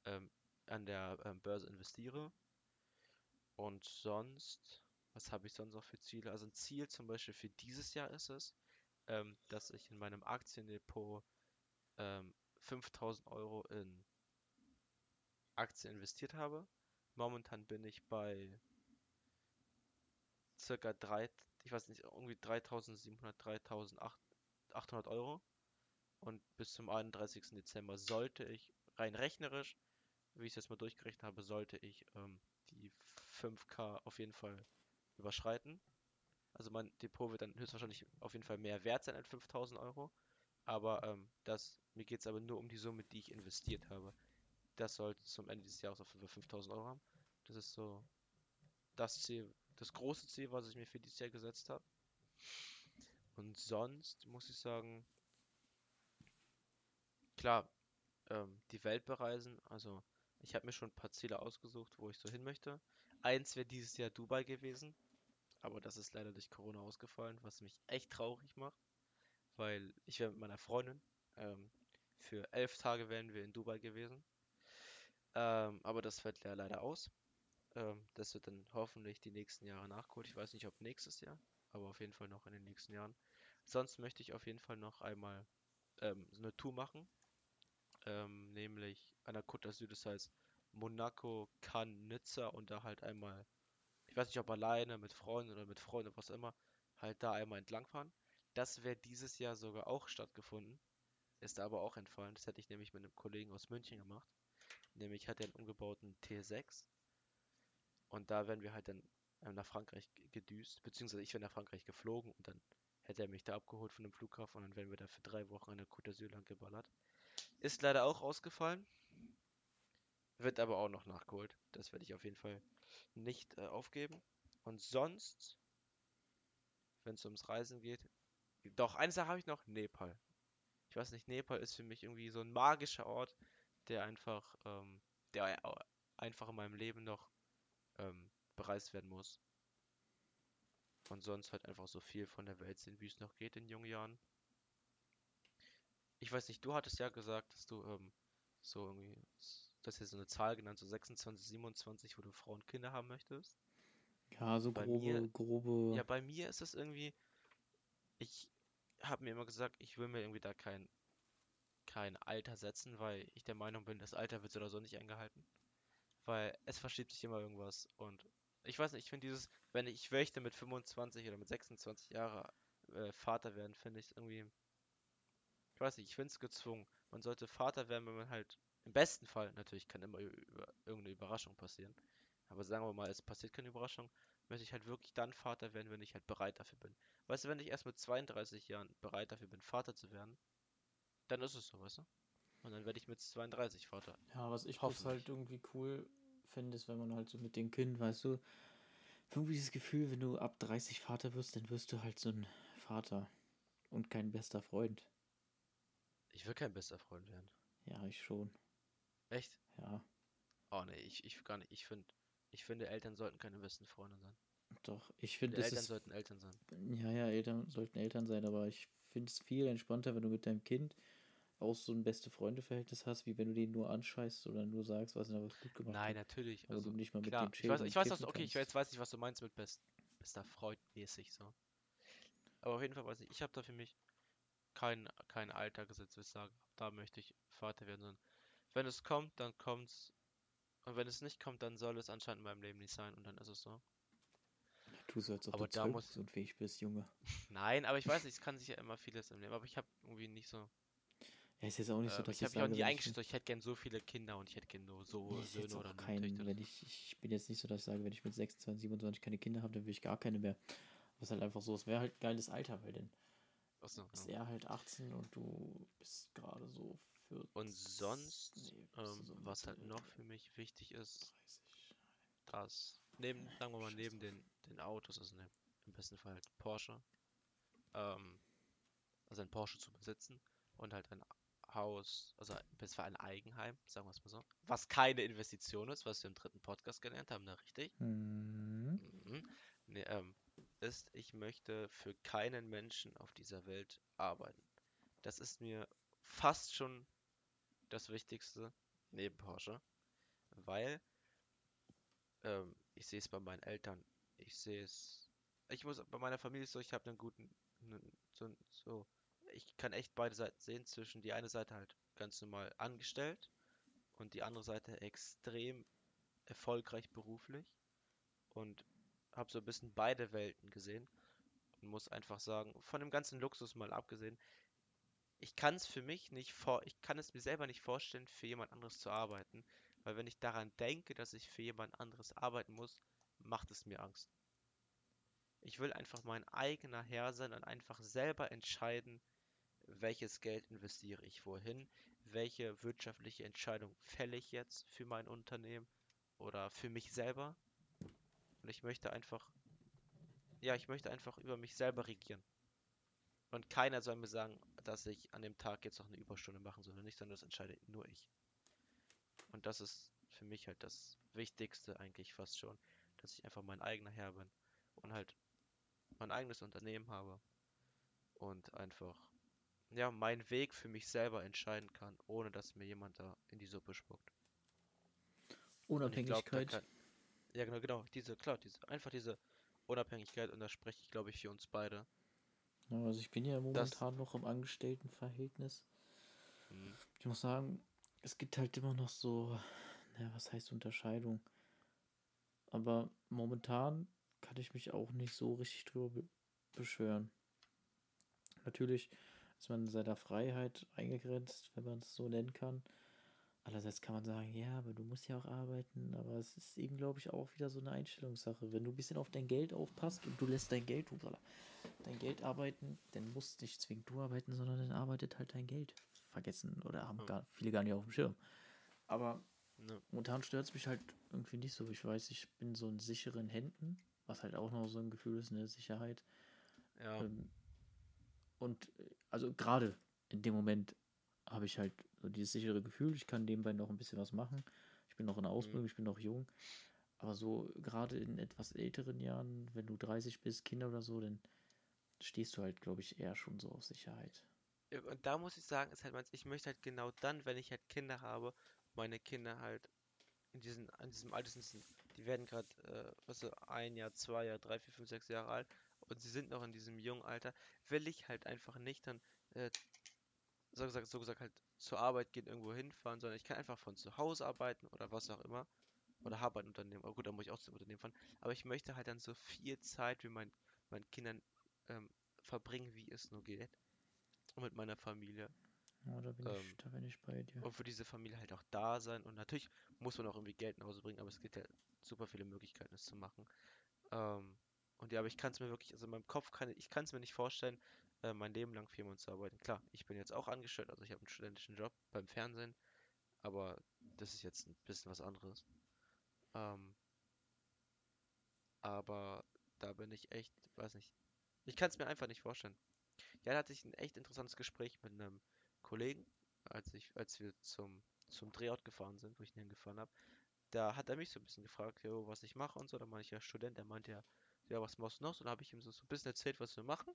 ähm, an der ähm, Börse investiere. Und sonst, was habe ich sonst noch für Ziele? Also ein Ziel zum Beispiel für dieses Jahr ist es, ähm, dass ich in meinem Aktiendepot 5000 ähm, Euro in Aktien investiert habe. Momentan bin ich bei circa 3, ich weiß nicht, irgendwie 3700, 3800 Euro. Und bis zum 31. Dezember sollte ich, rein rechnerisch, wie ich es jetzt mal durchgerechnet habe, sollte ich ähm, die 5K auf jeden Fall überschreiten. Also mein Depot wird dann höchstwahrscheinlich auf jeden Fall mehr wert sein als 5000 Euro. Aber ähm, das, mir geht es aber nur um die Summe, die ich investiert habe. Das sollte zum Ende dieses Jahres auf jeden Fall 5000 Euro haben. Das ist so das Ziel, das große Ziel, was ich mir für dieses Jahr gesetzt habe. Und sonst muss ich sagen, klar, ähm, die Welt bereisen. Also ich habe mir schon ein paar Ziele ausgesucht, wo ich so hin möchte. Eins wäre dieses Jahr Dubai gewesen. Aber das ist leider durch Corona ausgefallen, was mich echt traurig macht. Weil ich wäre mit meiner Freundin. Ähm, für elf Tage wären wir in Dubai gewesen. Ähm, aber das fällt ja leider aus. Ähm, das wird dann hoffentlich die nächsten Jahre nachgeholt. Ich weiß nicht, ob nächstes Jahr, aber auf jeden Fall noch in den nächsten Jahren. Sonst möchte ich auf jeden Fall noch einmal ähm, so eine Tour machen. Ähm, nämlich der Côte d'Azur, das heißt Monaco, Cannes, Nizza und da halt einmal ich weiß nicht, ob alleine, mit Freunden oder mit Freunden, was immer, halt da einmal entlangfahren. Das wäre dieses Jahr sogar auch stattgefunden. Ist aber auch entfallen. Das hätte ich nämlich mit einem Kollegen aus München gemacht. Nämlich hat er einen umgebauten T6. Und da wären wir halt dann ähm, nach Frankreich gedüst. Beziehungsweise ich wäre nach Frankreich geflogen und dann hätte er mich da abgeholt von dem Flughafen und dann wären wir da für drei Wochen an der Côte d'Azur lang geballert. Ist leider auch ausgefallen. Wird aber auch noch nachgeholt. Das werde ich auf jeden Fall nicht äh, aufgeben. Und sonst, wenn es ums Reisen geht, doch, eine Sache habe ich noch, Nepal. Ich weiß nicht, Nepal ist für mich irgendwie so ein magischer Ort, der einfach, ähm, der einfach in meinem Leben noch ähm, bereist werden muss. Und sonst halt einfach so viel von der Welt sehen, wie es noch geht in jungen Jahren. Ich weiß nicht, du hattest ja gesagt, dass du ähm, so irgendwie das hier so eine Zahl genannt, so 26, 27, wo du Frauen und Kinder haben möchtest. Ja, so Bei grobe, mir- grobe. Ja, bei mir ist es irgendwie, ich habe mir immer gesagt, ich will mir irgendwie da kein, kein Alter setzen, weil ich der Meinung bin, das Alter wird so oder so nicht eingehalten. weil es verschiebt sich immer irgendwas und ich weiß nicht, ich finde dieses, wenn ich, ich möchte mit 25 oder mit 26 Jahren äh, Vater werden, finde ich irgendwie, ich weiß nicht, ich finde es gezwungen. Man sollte Vater werden, wenn man halt, im besten Fall, natürlich kann immer über, irgendeine Überraschung passieren, aber sagen wir mal, es passiert keine Überraschung, möchte ich halt wirklich dann Vater werden, wenn ich halt bereit dafür bin. Weißt du, wenn ich erst mit 32 Jahren bereit dafür bin, Vater zu werden, dann ist es so, weißt du? Und dann werde ich mit 32 Vater. Ja, was ich bloß halt irgendwie cool finde, ist, wenn man halt so mit dem Kind, weißt du, irgendwie dieses Gefühl, wenn du ab 30 Vater wirst, dann wirst du halt so ein Vater und kein bester Freund. Ich will kein bester Freund werden. Ja, ich schon. Echt? Ja. Oh nee, ich, ich gar nicht. Ich finde, ich finde, Eltern sollten keine besten Freunde sein. Doch, ich finde, das Eltern ist, sollten Eltern sein. ja, ja, Eltern sollten Eltern sein, aber ich finde es viel entspannter, wenn du mit deinem Kind auch so ein beste Freunde-Verhältnis hast, wie wenn du den nur anscheißt oder nur sagst, was er was gut gemacht Nein, hat. natürlich. Aber Also, nicht mal mit klar. dem Ich chillen weiß, ich weiß was, okay, ich jetzt weiß nicht, was du meinst mit best, bester Freund mäßig so. Aber auf jeden Fall weiß ich, ich habe da für mich kein, kein Alter gesetzt, wo ich sage, da möchte ich Vater werden. Sondern wenn es kommt, dann kommt's. Und wenn es nicht kommt, dann soll es anscheinend in meinem Leben nicht sein und dann ist es so. Du sollst ob Aber du da muss- und fähig bist, Junge. Nein, aber ich weiß nicht, es kann sich ja immer vieles im Leben. Aber ich habe irgendwie nicht so. Ja, ist jetzt auch nicht so, Äh, dass ich habe ich mich auch nie wenn ich so, ich hätte gern so viele Kinder und ich hätte gern nur so Nee, Söhne oder auch nur kein, Töchter. wenn ich, ich bin jetzt nicht so, dass ich sage, wenn ich mit 26, 27 keine Kinder habe, dann will ich gar keine mehr. Ist halt einfach so, es wäre halt geiles Alter, weil dann Achso, ist ja. er halt 18 und du bist gerade so 40. Und sonst, nee, ähm, so was halt noch für mich wichtig ist, 30. dass neben, sagen wir mal, neben den, den Autos, also ne, im besten Fall halt Porsche, ähm, also ein Porsche zu besitzen und halt ein Haus, also im besten Fall ein Eigenheim, sagen wir es mal so, was keine Investition ist, was wir im dritten Podcast gelernt haben, da richtig, Hm. mhm. nee, ähm, ist, ich möchte für keinen Menschen auf dieser Welt arbeiten. Das ist mir fast schon das Wichtigste neben Porsche, weil ähm, ich sehe es bei meinen Eltern, ich sehe es, ich muss bei meiner Familie so, ich habe einen guten, so, so, ich kann echt beide Seiten sehen, zwischen die eine Seite halt ganz normal angestellt und die andere Seite extrem erfolgreich beruflich und habe so ein bisschen beide Welten gesehen und muss einfach sagen, von dem ganzen Luxus mal abgesehen, ich kann es für mich nicht vor, ich kann es mir selber nicht vorstellen, für jemand anderes zu arbeiten, weil wenn ich daran denke, dass ich für jemand anderes arbeiten muss, macht es mir Angst. Ich will einfach mein eigener Herr sein und einfach selber entscheiden, welches Geld investiere ich wohin, welche wirtschaftliche Entscheidung fälle ich jetzt für mein Unternehmen oder für mich selber. Und ich möchte einfach, ja, ich möchte einfach über mich selber regieren. Und keiner soll mir sagen, dass ich an dem Tag jetzt noch eine Überstunde machen soll oder nicht, sondern das entscheide nur ich. Und das ist für mich halt das Wichtigste eigentlich fast schon, dass ich einfach mein eigener Herr bin und halt mein eigenes Unternehmen habe und einfach, ja, meinen Weg für mich selber entscheiden kann, ohne dass mir jemand da in die Suppe spuckt. Ich glaub, Unabhängigkeit. kann, ja, genau, genau, diese, klar, diese, einfach diese Unabhängigkeit und da spreche ich, glaube ich, für uns beide. Ja, also ich bin ja Das- momentan noch im Angestelltenverhältnis. Mhm. Ich muss sagen, es gibt halt immer noch so, naja, was heißt Unterscheidung? Aber momentan kann ich mich auch nicht so richtig drüber be beschweren. Natürlich ist man in seiner Freiheit eingegrenzt, wenn man es so nennen kann. Andererseits kann man sagen, ja, aber du musst ja auch arbeiten. Aber es ist eben, glaube ich, auch wieder so eine Einstellungssache. Wenn du ein bisschen auf dein Geld aufpasst und du lässt dein Geld, dein Geld arbeiten, dann musst nicht zwingend du arbeiten, sondern dann arbeitet halt dein Geld. Vergessen oder haben gar, viele gar nicht auf dem Schirm. Aber Ne, momentan stört es mich halt irgendwie nicht so. Ich weiß, ich bin so in sicheren Händen, was halt auch noch so ein Gefühl ist, eine Sicherheit. ja, Ähm, und äh, also gerade in dem Moment habe ich halt so dieses sichere Gefühl, ich kann nebenbei noch ein bisschen was machen. Ich bin noch in der Ausbildung, ich bin noch jung. Aber so gerade in etwas älteren Jahren, wenn du 30 bist, Kinder oder so, dann stehst du halt, glaube ich, eher schon so auf Sicherheit. Und da muss ich sagen, ist halt meins, ich möchte halt genau dann, wenn ich halt Kinder habe, meine Kinder halt in diesen, an diesem Alter sind, die werden gerade, äh, was so, ein Jahr, zwei Jahr, drei, vier, fünf, sechs Jahre alt und sie sind noch in diesem jungen Alter, will ich halt einfach nicht dann, äh, so gesagt, so gesagt halt zur Arbeit gehen, irgendwo hinfahren, sondern ich kann einfach von zu Hause arbeiten oder was auch immer oder habe ein Unternehmen. Aber gut, da muss ich auch zum Unternehmen fahren. Aber ich möchte halt dann so viel Zeit mit mein, meinen Kindern ähm, verbringen, wie es nur geht. Und mit meiner Familie. Ja, da bin, Ähm, ich, da bin ich bei dir. Und für diese Familie halt auch da sein. Und natürlich muss man auch irgendwie Geld nach Hause bringen, aber es gibt ja super viele Möglichkeiten, es zu machen. Ähm, und ja, aber ich kann es mir wirklich, also in meinem Kopf kann ich kann es mir nicht vorstellen, äh, mein Leben lang vier Monate zu arbeiten. Klar, ich bin jetzt auch angestellt, also ich habe einen studentischen Job beim Fernsehen, aber das ist jetzt ein bisschen was anderes. Ähm, aber da bin ich echt, weiß nicht. Ich kann es mir einfach nicht vorstellen. Ja, da hatte ich ein echt interessantes Gespräch mit einem Kollegen, als ich, als wir zum, zum Drehort gefahren sind, wo ich ihn hingefahren habe. Da hat er mich so ein bisschen gefragt, jo, was ich mache und so. Da meinte ich ja Student, der meinte ja, ja, was machst du noch? So, dann habe ich ihm so, so ein bisschen erzählt, was wir machen.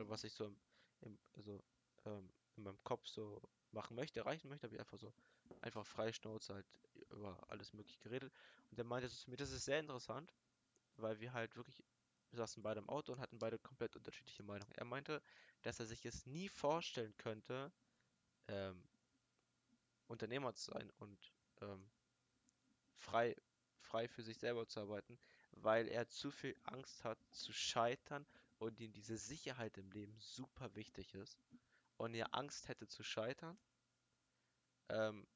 Oder was ich so im, im, also, ähm, in meinem Kopf so machen möchte, erreichen möchte. Habe ich einfach so einfach frei Schnauze halt über alles mögliche geredet. Und der meinte so zu mir, das ist sehr interessant, weil wir halt wirklich, wir saßen beide im Auto und hatten beide komplett unterschiedliche Meinungen. Er meinte, dass er sich es nie vorstellen könnte, ähm, Unternehmer zu sein und ähm, frei, frei für sich selber zu arbeiten, weil er zu viel Angst hat zu scheitern und ihm diese Sicherheit im Leben super wichtig ist und er Angst hätte zu scheitern, ähm,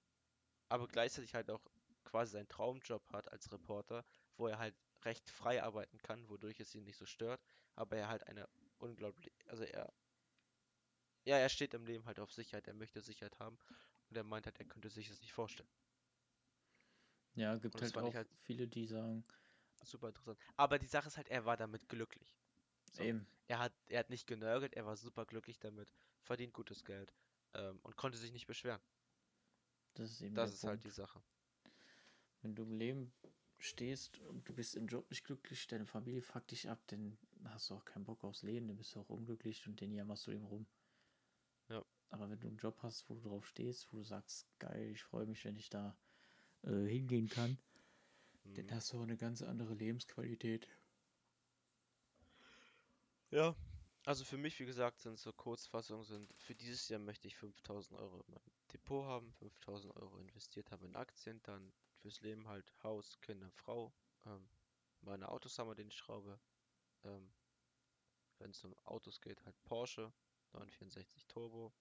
aber gleichzeitig halt auch quasi seinen Traumjob hat als Reporter, wo er halt recht frei arbeiten kann, wodurch es ihn nicht so stört, aber er halt eine unglaublich, also er, ja, er steht im Leben halt auf Sicherheit, er möchte Sicherheit haben und er meint halt, er könnte sich das nicht vorstellen. Ja, gibt halt auch halt viele, die sagen, super interessant. Aber die Sache ist halt, er war damit glücklich. So. eben, Er hat, er hat nicht genörgelt, er war super glücklich damit, verdient gutes Geld ähm, und konnte sich nicht beschweren. das ist eben Das ist halt Punkt. die Sache. Wenn du im Leben stehst und du bist im Job nicht glücklich, deine Familie fuckt dich ab, dann hast du auch keinen Bock aufs Leben, dann bist du auch unglücklich und den jammerst du ihm rum. Ja. Aber wenn du einen Job hast, wo du drauf stehst, wo du sagst, geil, ich freue mich, wenn ich da äh, hingehen kann, dann Mhm. hast du auch eine ganz andere Lebensqualität. Ja, also für mich, wie gesagt, sind so Kurzfassungen sind, für dieses Jahr möchte ich 5000 Euro in meinem Depot haben, 5000 Euro investiert haben in Aktien, dann fürs Leben halt Haus, Kinder, Frau, ähm, meine Autos haben wir, den schraube, ähm, wenn es um Autos geht, halt Porsche 964 Turbo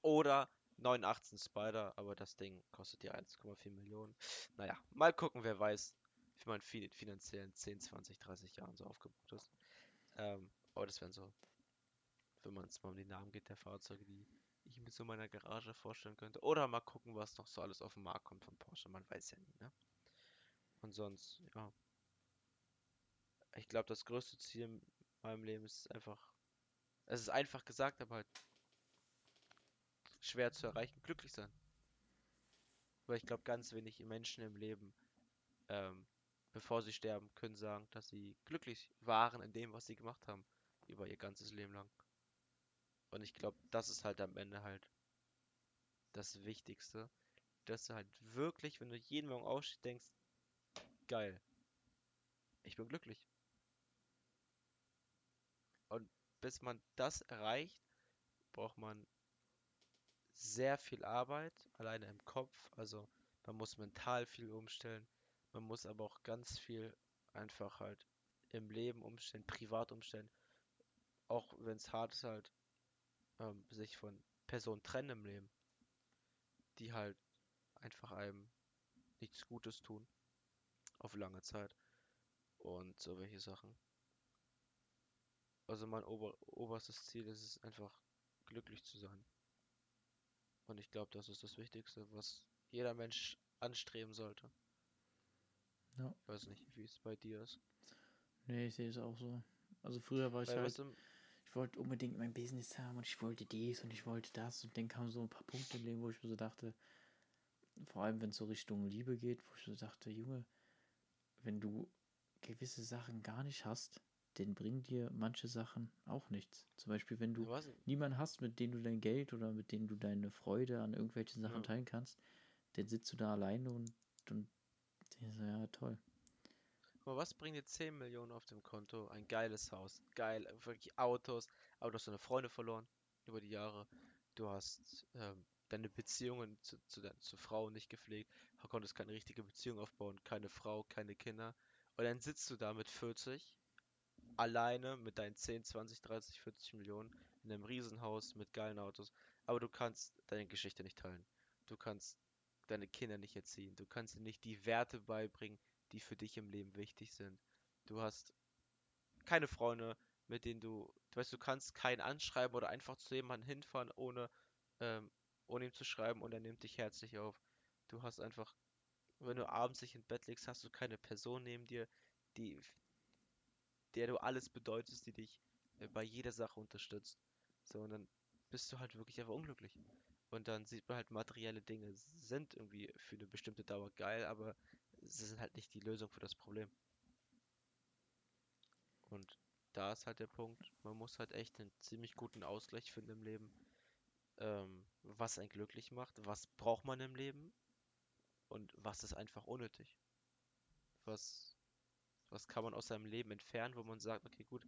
oder 918 Spider, aber das Ding kostet ja 1,4 Millionen. Naja, mal gucken, wer weiß, wie man fi- finanziell in 10, 20, 30 Jahren so aufgebaut ist. Ähm, aber das wären so, wenn man es mal um die Namen geht, der Fahrzeuge, die ich mir so in meiner Garage vorstellen könnte. Oder mal gucken, was noch so alles auf den Markt kommt von Porsche. Man weiß ja nie, ne? Und sonst, ja. Ich glaube, das größte Ziel in meinem Leben ist einfach. Es ist einfach gesagt, aber halt schwer zu erreichen, glücklich sein. Weil ich glaube, ganz wenig Menschen im Leben, ähm, bevor sie sterben, können sagen, dass sie glücklich waren in dem, was sie gemacht haben, über ihr ganzes Leben lang. Und ich glaube, das ist halt am Ende halt das Wichtigste, dass du halt wirklich, wenn du jeden Morgen aufstehst, denkst, geil, ich bin glücklich. Und bis man das erreicht, braucht man sehr viel Arbeit, alleine im Kopf. Also man muss mental viel umstellen. Man muss aber auch ganz viel einfach halt im Leben umstellen, privat umstellen. Auch wenn es hart ist, halt ähm, sich von Personen trennen im Leben, die halt einfach einem nichts Gutes tun. Auf lange Zeit. Und so welche Sachen. Also mein ober oberstes Ziel ist es einfach glücklich zu sein. Und ich glaube, das ist das Wichtigste, was jeder Mensch anstreben sollte. Ja. Ich weiß nicht, wie es bei dir ist. Nee, ich sehe es auch so. Also früher war ich Weil, halt, weißt du, ich wollte unbedingt mein Business haben und ich wollte dies und ich wollte das und dann kamen so ein paar Punkte im Leben, wo ich mir so dachte, vor allem wenn es so Richtung Liebe geht, wo ich so dachte, Junge, wenn du gewisse Sachen gar nicht hast, dann bringen dir manche Sachen auch nichts. Zum Beispiel, wenn du was, niemanden hast, mit dem du dein Geld oder mit dem du deine Freude an irgendwelchen Sachen Ja. teilen kannst, dann sitzt du da alleine und, und ja, toll. Aber was bringt dir 10 Millionen auf dem Konto? Ein geiles Haus, geil, wirklich Autos, aber du hast deine Freunde verloren über die Jahre. Du hast ähm, deine Beziehungen zu, zu, deiner, zu Frau nicht gepflegt, konntest keine richtige Beziehung aufbauen, keine Frau, keine Kinder. Und dann sitzt du da mit 40, alleine mit deinen 10, 20, 30, 40 Millionen in einem Riesenhaus mit geilen Autos. Aber du kannst deine Geschichte nicht teilen. Du kannst deine Kinder nicht erziehen. Du kannst ihnen nicht die Werte beibringen, die für dich im Leben wichtig sind. Du hast keine Freunde, mit denen du, du weißt, du kannst keinen anschreiben oder einfach zu jemandem hinfahren, ohne, ähm, ohne ihm zu schreiben und er nimmt dich herzlich auf. Du hast einfach, wenn du abends dich ins Bett legst, hast du keine Person neben dir, die, der du alles bedeutest, die dich äh, bei jeder Sache unterstützt. So, und dann bist du halt wirklich einfach unglücklich. Und dann sieht man halt, materielle Dinge sind irgendwie für eine bestimmte Dauer geil, aber sie sind halt nicht die Lösung für das Problem. Und da ist halt der Punkt, man muss halt echt einen ziemlich guten Ausgleich finden im Leben, ähm, was einen glücklich macht, was braucht man im Leben und was ist einfach unnötig. Was, was kann man aus seinem Leben entfernen, wo man sagt, okay, gut,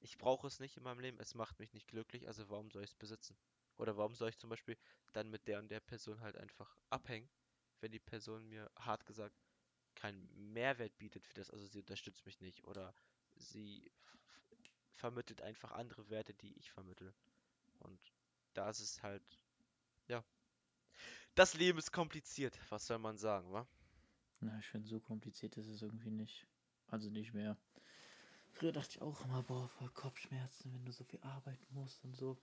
ich brauche es nicht in meinem Leben, es macht mich nicht glücklich, also warum soll ich es besitzen? Oder warum soll ich zum Beispiel dann mit der und der Person halt einfach abhängen, wenn die Person mir hart gesagt keinen Mehrwert bietet für das, also sie unterstützt mich nicht oder sie vermittelt einfach andere Werte, die ich vermittel. Und da ist es halt, ja. Das Leben ist kompliziert, was soll man sagen, wa? Na, ich finde, so kompliziert ist es irgendwie nicht. Also nicht mehr. Früher dachte ich auch immer, boah, voll Kopfschmerzen, wenn du so viel arbeiten musst und so.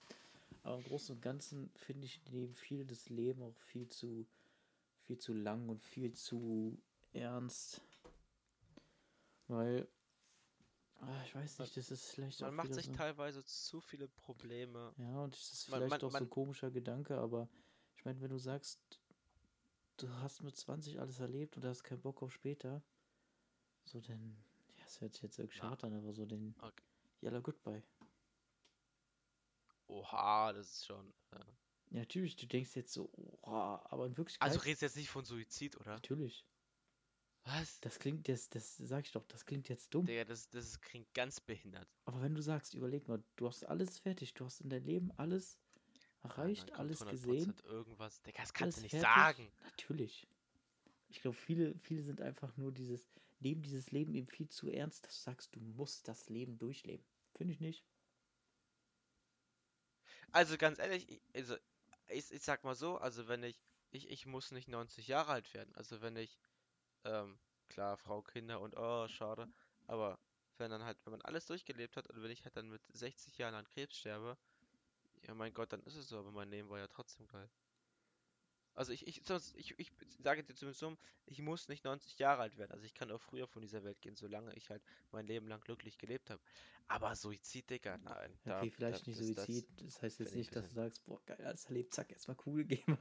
Aber im Großen und Ganzen finde ich neben viel das Leben auch viel zu, viel zu lang und viel zu ernst. Weil, ah, ich weiß nicht, das ist vielleicht Man auch macht sich so, teilweise zu viele Probleme. Ja, und das ist Man- vielleicht man- auch so ein man- komischer Gedanke, aber ich meine, wenn du sagst, du hast mit 20 alles erlebt und hast keinen Bock auf später, so denn, ja, es hört sich jetzt irgendwie schade an, aber so den Okay. Yalla Goodbye. Oha, das ist schon. Äh, Ja, natürlich, du denkst jetzt so, oha, aber in Wirklichkeit, also du redest jetzt nicht von Suizid, oder? natürlich. Was? Das klingt jetzt, das sag ich doch, das klingt jetzt dumm. Digga, das, das klingt ganz behindert. Aber wenn du sagst, überleg mal, du hast alles fertig, du hast in deinem Leben alles Ja, erreicht, kommt alles 100% gesehen, Irgendwas. Digga, das kannst du nicht fertig. sagen. Natürlich. Ich glaube, viele, viele sind einfach nur dieses, nehmen dieses Leben eben viel zu ernst, dass du sagst, du musst das Leben durchleben. Finde ich nicht. Also ganz ehrlich, ich, also ich, ich sag mal so, also wenn ich, ich, ich muss nicht 90 Jahre alt werden. Also wenn ich, ähm, klar, Frau, Kinder und oh, schade, aber wenn dann halt, wenn man alles durchgelebt hat und wenn ich halt dann mit 60 Jahren an Krebs sterbe, ja mein Gott, dann ist es so, aber mein Leben war ja trotzdem geil. Also ich, ich, ich, ich sage dir zumindest so, ich muss nicht 90 Jahre alt werden. Also ich kann auch früher von dieser Welt gehen, solange ich halt mein Leben lang glücklich gelebt habe. Aber Suizid, Digga, nein. da- Okay, vielleicht da- nicht das- das- Suizid. Das, heißt find jetzt ich nicht, dass du sagst, boah, geil, alles erlebt, zack, erstmal Kugel geben.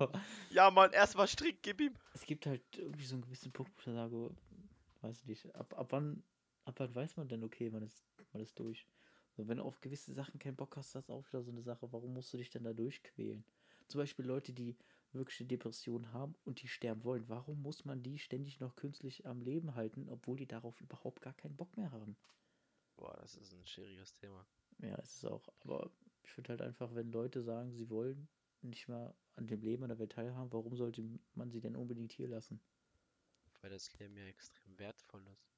Ja, Mann, erstmal Strick, gib ihm. es gibt halt irgendwie so einen gewissen Punkt, wo ich sage, weiß ich nicht, ab, ab wann, ab wann weiß man denn, okay, man ist, man ist durch. So, wenn du auf gewisse Sachen keinen Bock hast, das ist auch wieder so eine Sache, warum musst du dich denn da durchquälen? Zum Beispiel Leute, die wirklich eine Depression haben und die sterben wollen. Warum muss man die ständig noch künstlich am Leben halten, obwohl die darauf überhaupt gar keinen Bock mehr haben? Boah, das ist ein schwieriges Thema. Ja, es ist auch. Aber ich finde halt einfach, wenn Leute sagen, sie wollen nicht mehr an dem Leben an der Welt teilhaben, warum sollte man sie denn unbedingt hier lassen? Weil das Leben ja extrem wertvoll ist.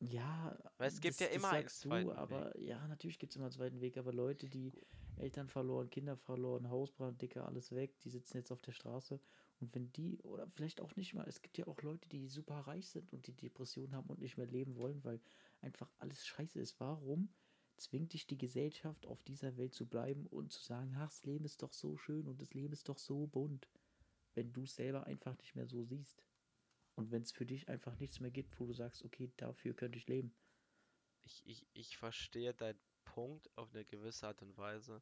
Ja, Weil es gibt ja immer einen zweiten du, aber ja, natürlich gibt es immer einen zweiten Weg, aber Leute, die Eltern verloren, Kinder verloren, Hausbrand, Dicker, alles weg, die sitzen jetzt auf der Straße und wenn die, oder vielleicht auch nicht mal, es gibt ja auch Leute, die super reich sind und die Depressionen haben und nicht mehr leben wollen, weil einfach alles scheiße ist. Warum zwingt dich die Gesellschaft auf dieser Welt zu bleiben und zu sagen, ach, das Leben ist doch so schön und das Leben ist doch so bunt, wenn du es selber einfach nicht mehr so siehst? Und wenn es für dich einfach nichts mehr gibt, wo du sagst, okay, dafür könnte ich leben. Ich, ich, ich verstehe deinen Punkt auf eine gewisse Art und Weise,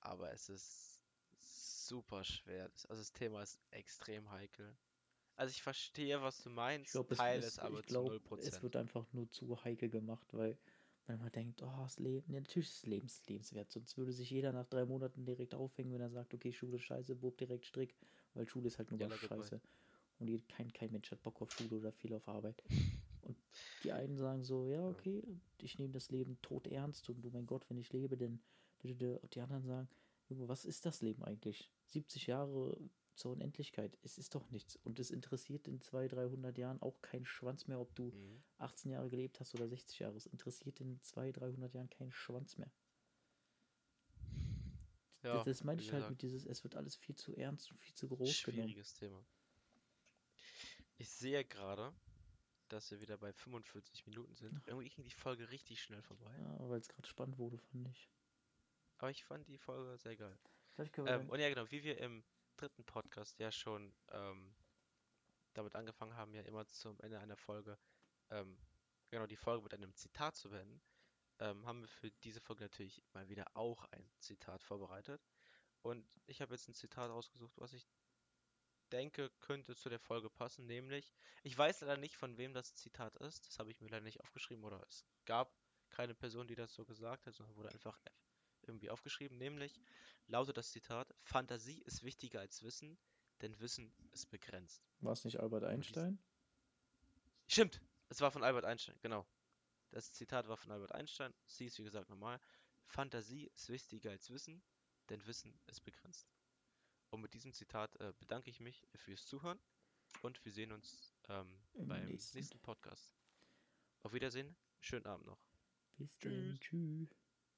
aber es ist super schwer. Also das Thema ist extrem heikel. Also ich verstehe, was du Ich meinst, glaube, es, teile es, es aber ich zu glaub, 0%. es wird einfach nur zu heikel gemacht, weil man immer denkt, oh, das Leben, ja, natürlich ist das Lebens lebenswert. Sonst würde sich jeder nach drei Monaten direkt aufhängen, wenn er sagt, okay, Schule ist scheiße, Bob direkt Strick, weil Schule ist halt nur was goodbye. scheiße. Und je- kein, kein Mensch hat Bock auf Schule oder viel auf Arbeit. Und die einen sagen so, ja, okay, ich nehme das Leben tot ernst und oh mein Gott, wenn ich lebe, dann und die anderen sagen, was ist das Leben eigentlich? 70 Jahre zur Unendlichkeit. Es ist doch nichts. Und es interessiert in 200, 300 Jahren auch keinen Schwanz mehr, ob du Mhm. 18 Jahre gelebt hast oder 60 Jahre. Es interessiert in 200, 300 Jahren keinen Schwanz mehr. Ja, das, das meine ich halt gesagt, mit dieses, es wird alles viel zu ernst und viel zu groß genommen. schwieriges Thema. Ich sehe gerade, dass wir wieder bei 45 Minuten sind. Irgendwie ging die Folge richtig schnell vorbei. Ja, weil es gerade spannend wurde, fand ich. Aber ich fand die Folge sehr geil. Ähm, und ja, genau, wie wir im dritten Podcast ja schon ähm, damit angefangen haben, ja immer zum Ende einer Folge, ähm, genau, die Folge mit einem Zitat zu beenden, ähm, haben wir für diese Folge natürlich mal wieder auch ein Zitat vorbereitet. Und ich habe jetzt ein Zitat ausgesucht, was ich denke, könnte zu der Folge passen, nämlich, ich weiß leider nicht, von wem das Zitat ist, das habe ich mir leider nicht aufgeschrieben, oder es gab keine Person, die das so gesagt hat, sondern wurde einfach irgendwie aufgeschrieben, nämlich lautet das Zitat, Fantasie ist wichtiger als Wissen, denn Wissen ist begrenzt. War es nicht Albert Einstein? Stimmt, es war von Albert Einstein, genau. Das Zitat war von Albert Einstein, sie ist wie gesagt normal. Fantasie ist wichtiger als Wissen, denn Wissen ist begrenzt. Und mit diesem Zitat äh, bedanke ich mich fürs Zuhören und wir sehen uns ähm, Im beim nächsten. nächsten Podcast. Auf Wiedersehen, schönen Abend noch. Bis dann. Tschüss.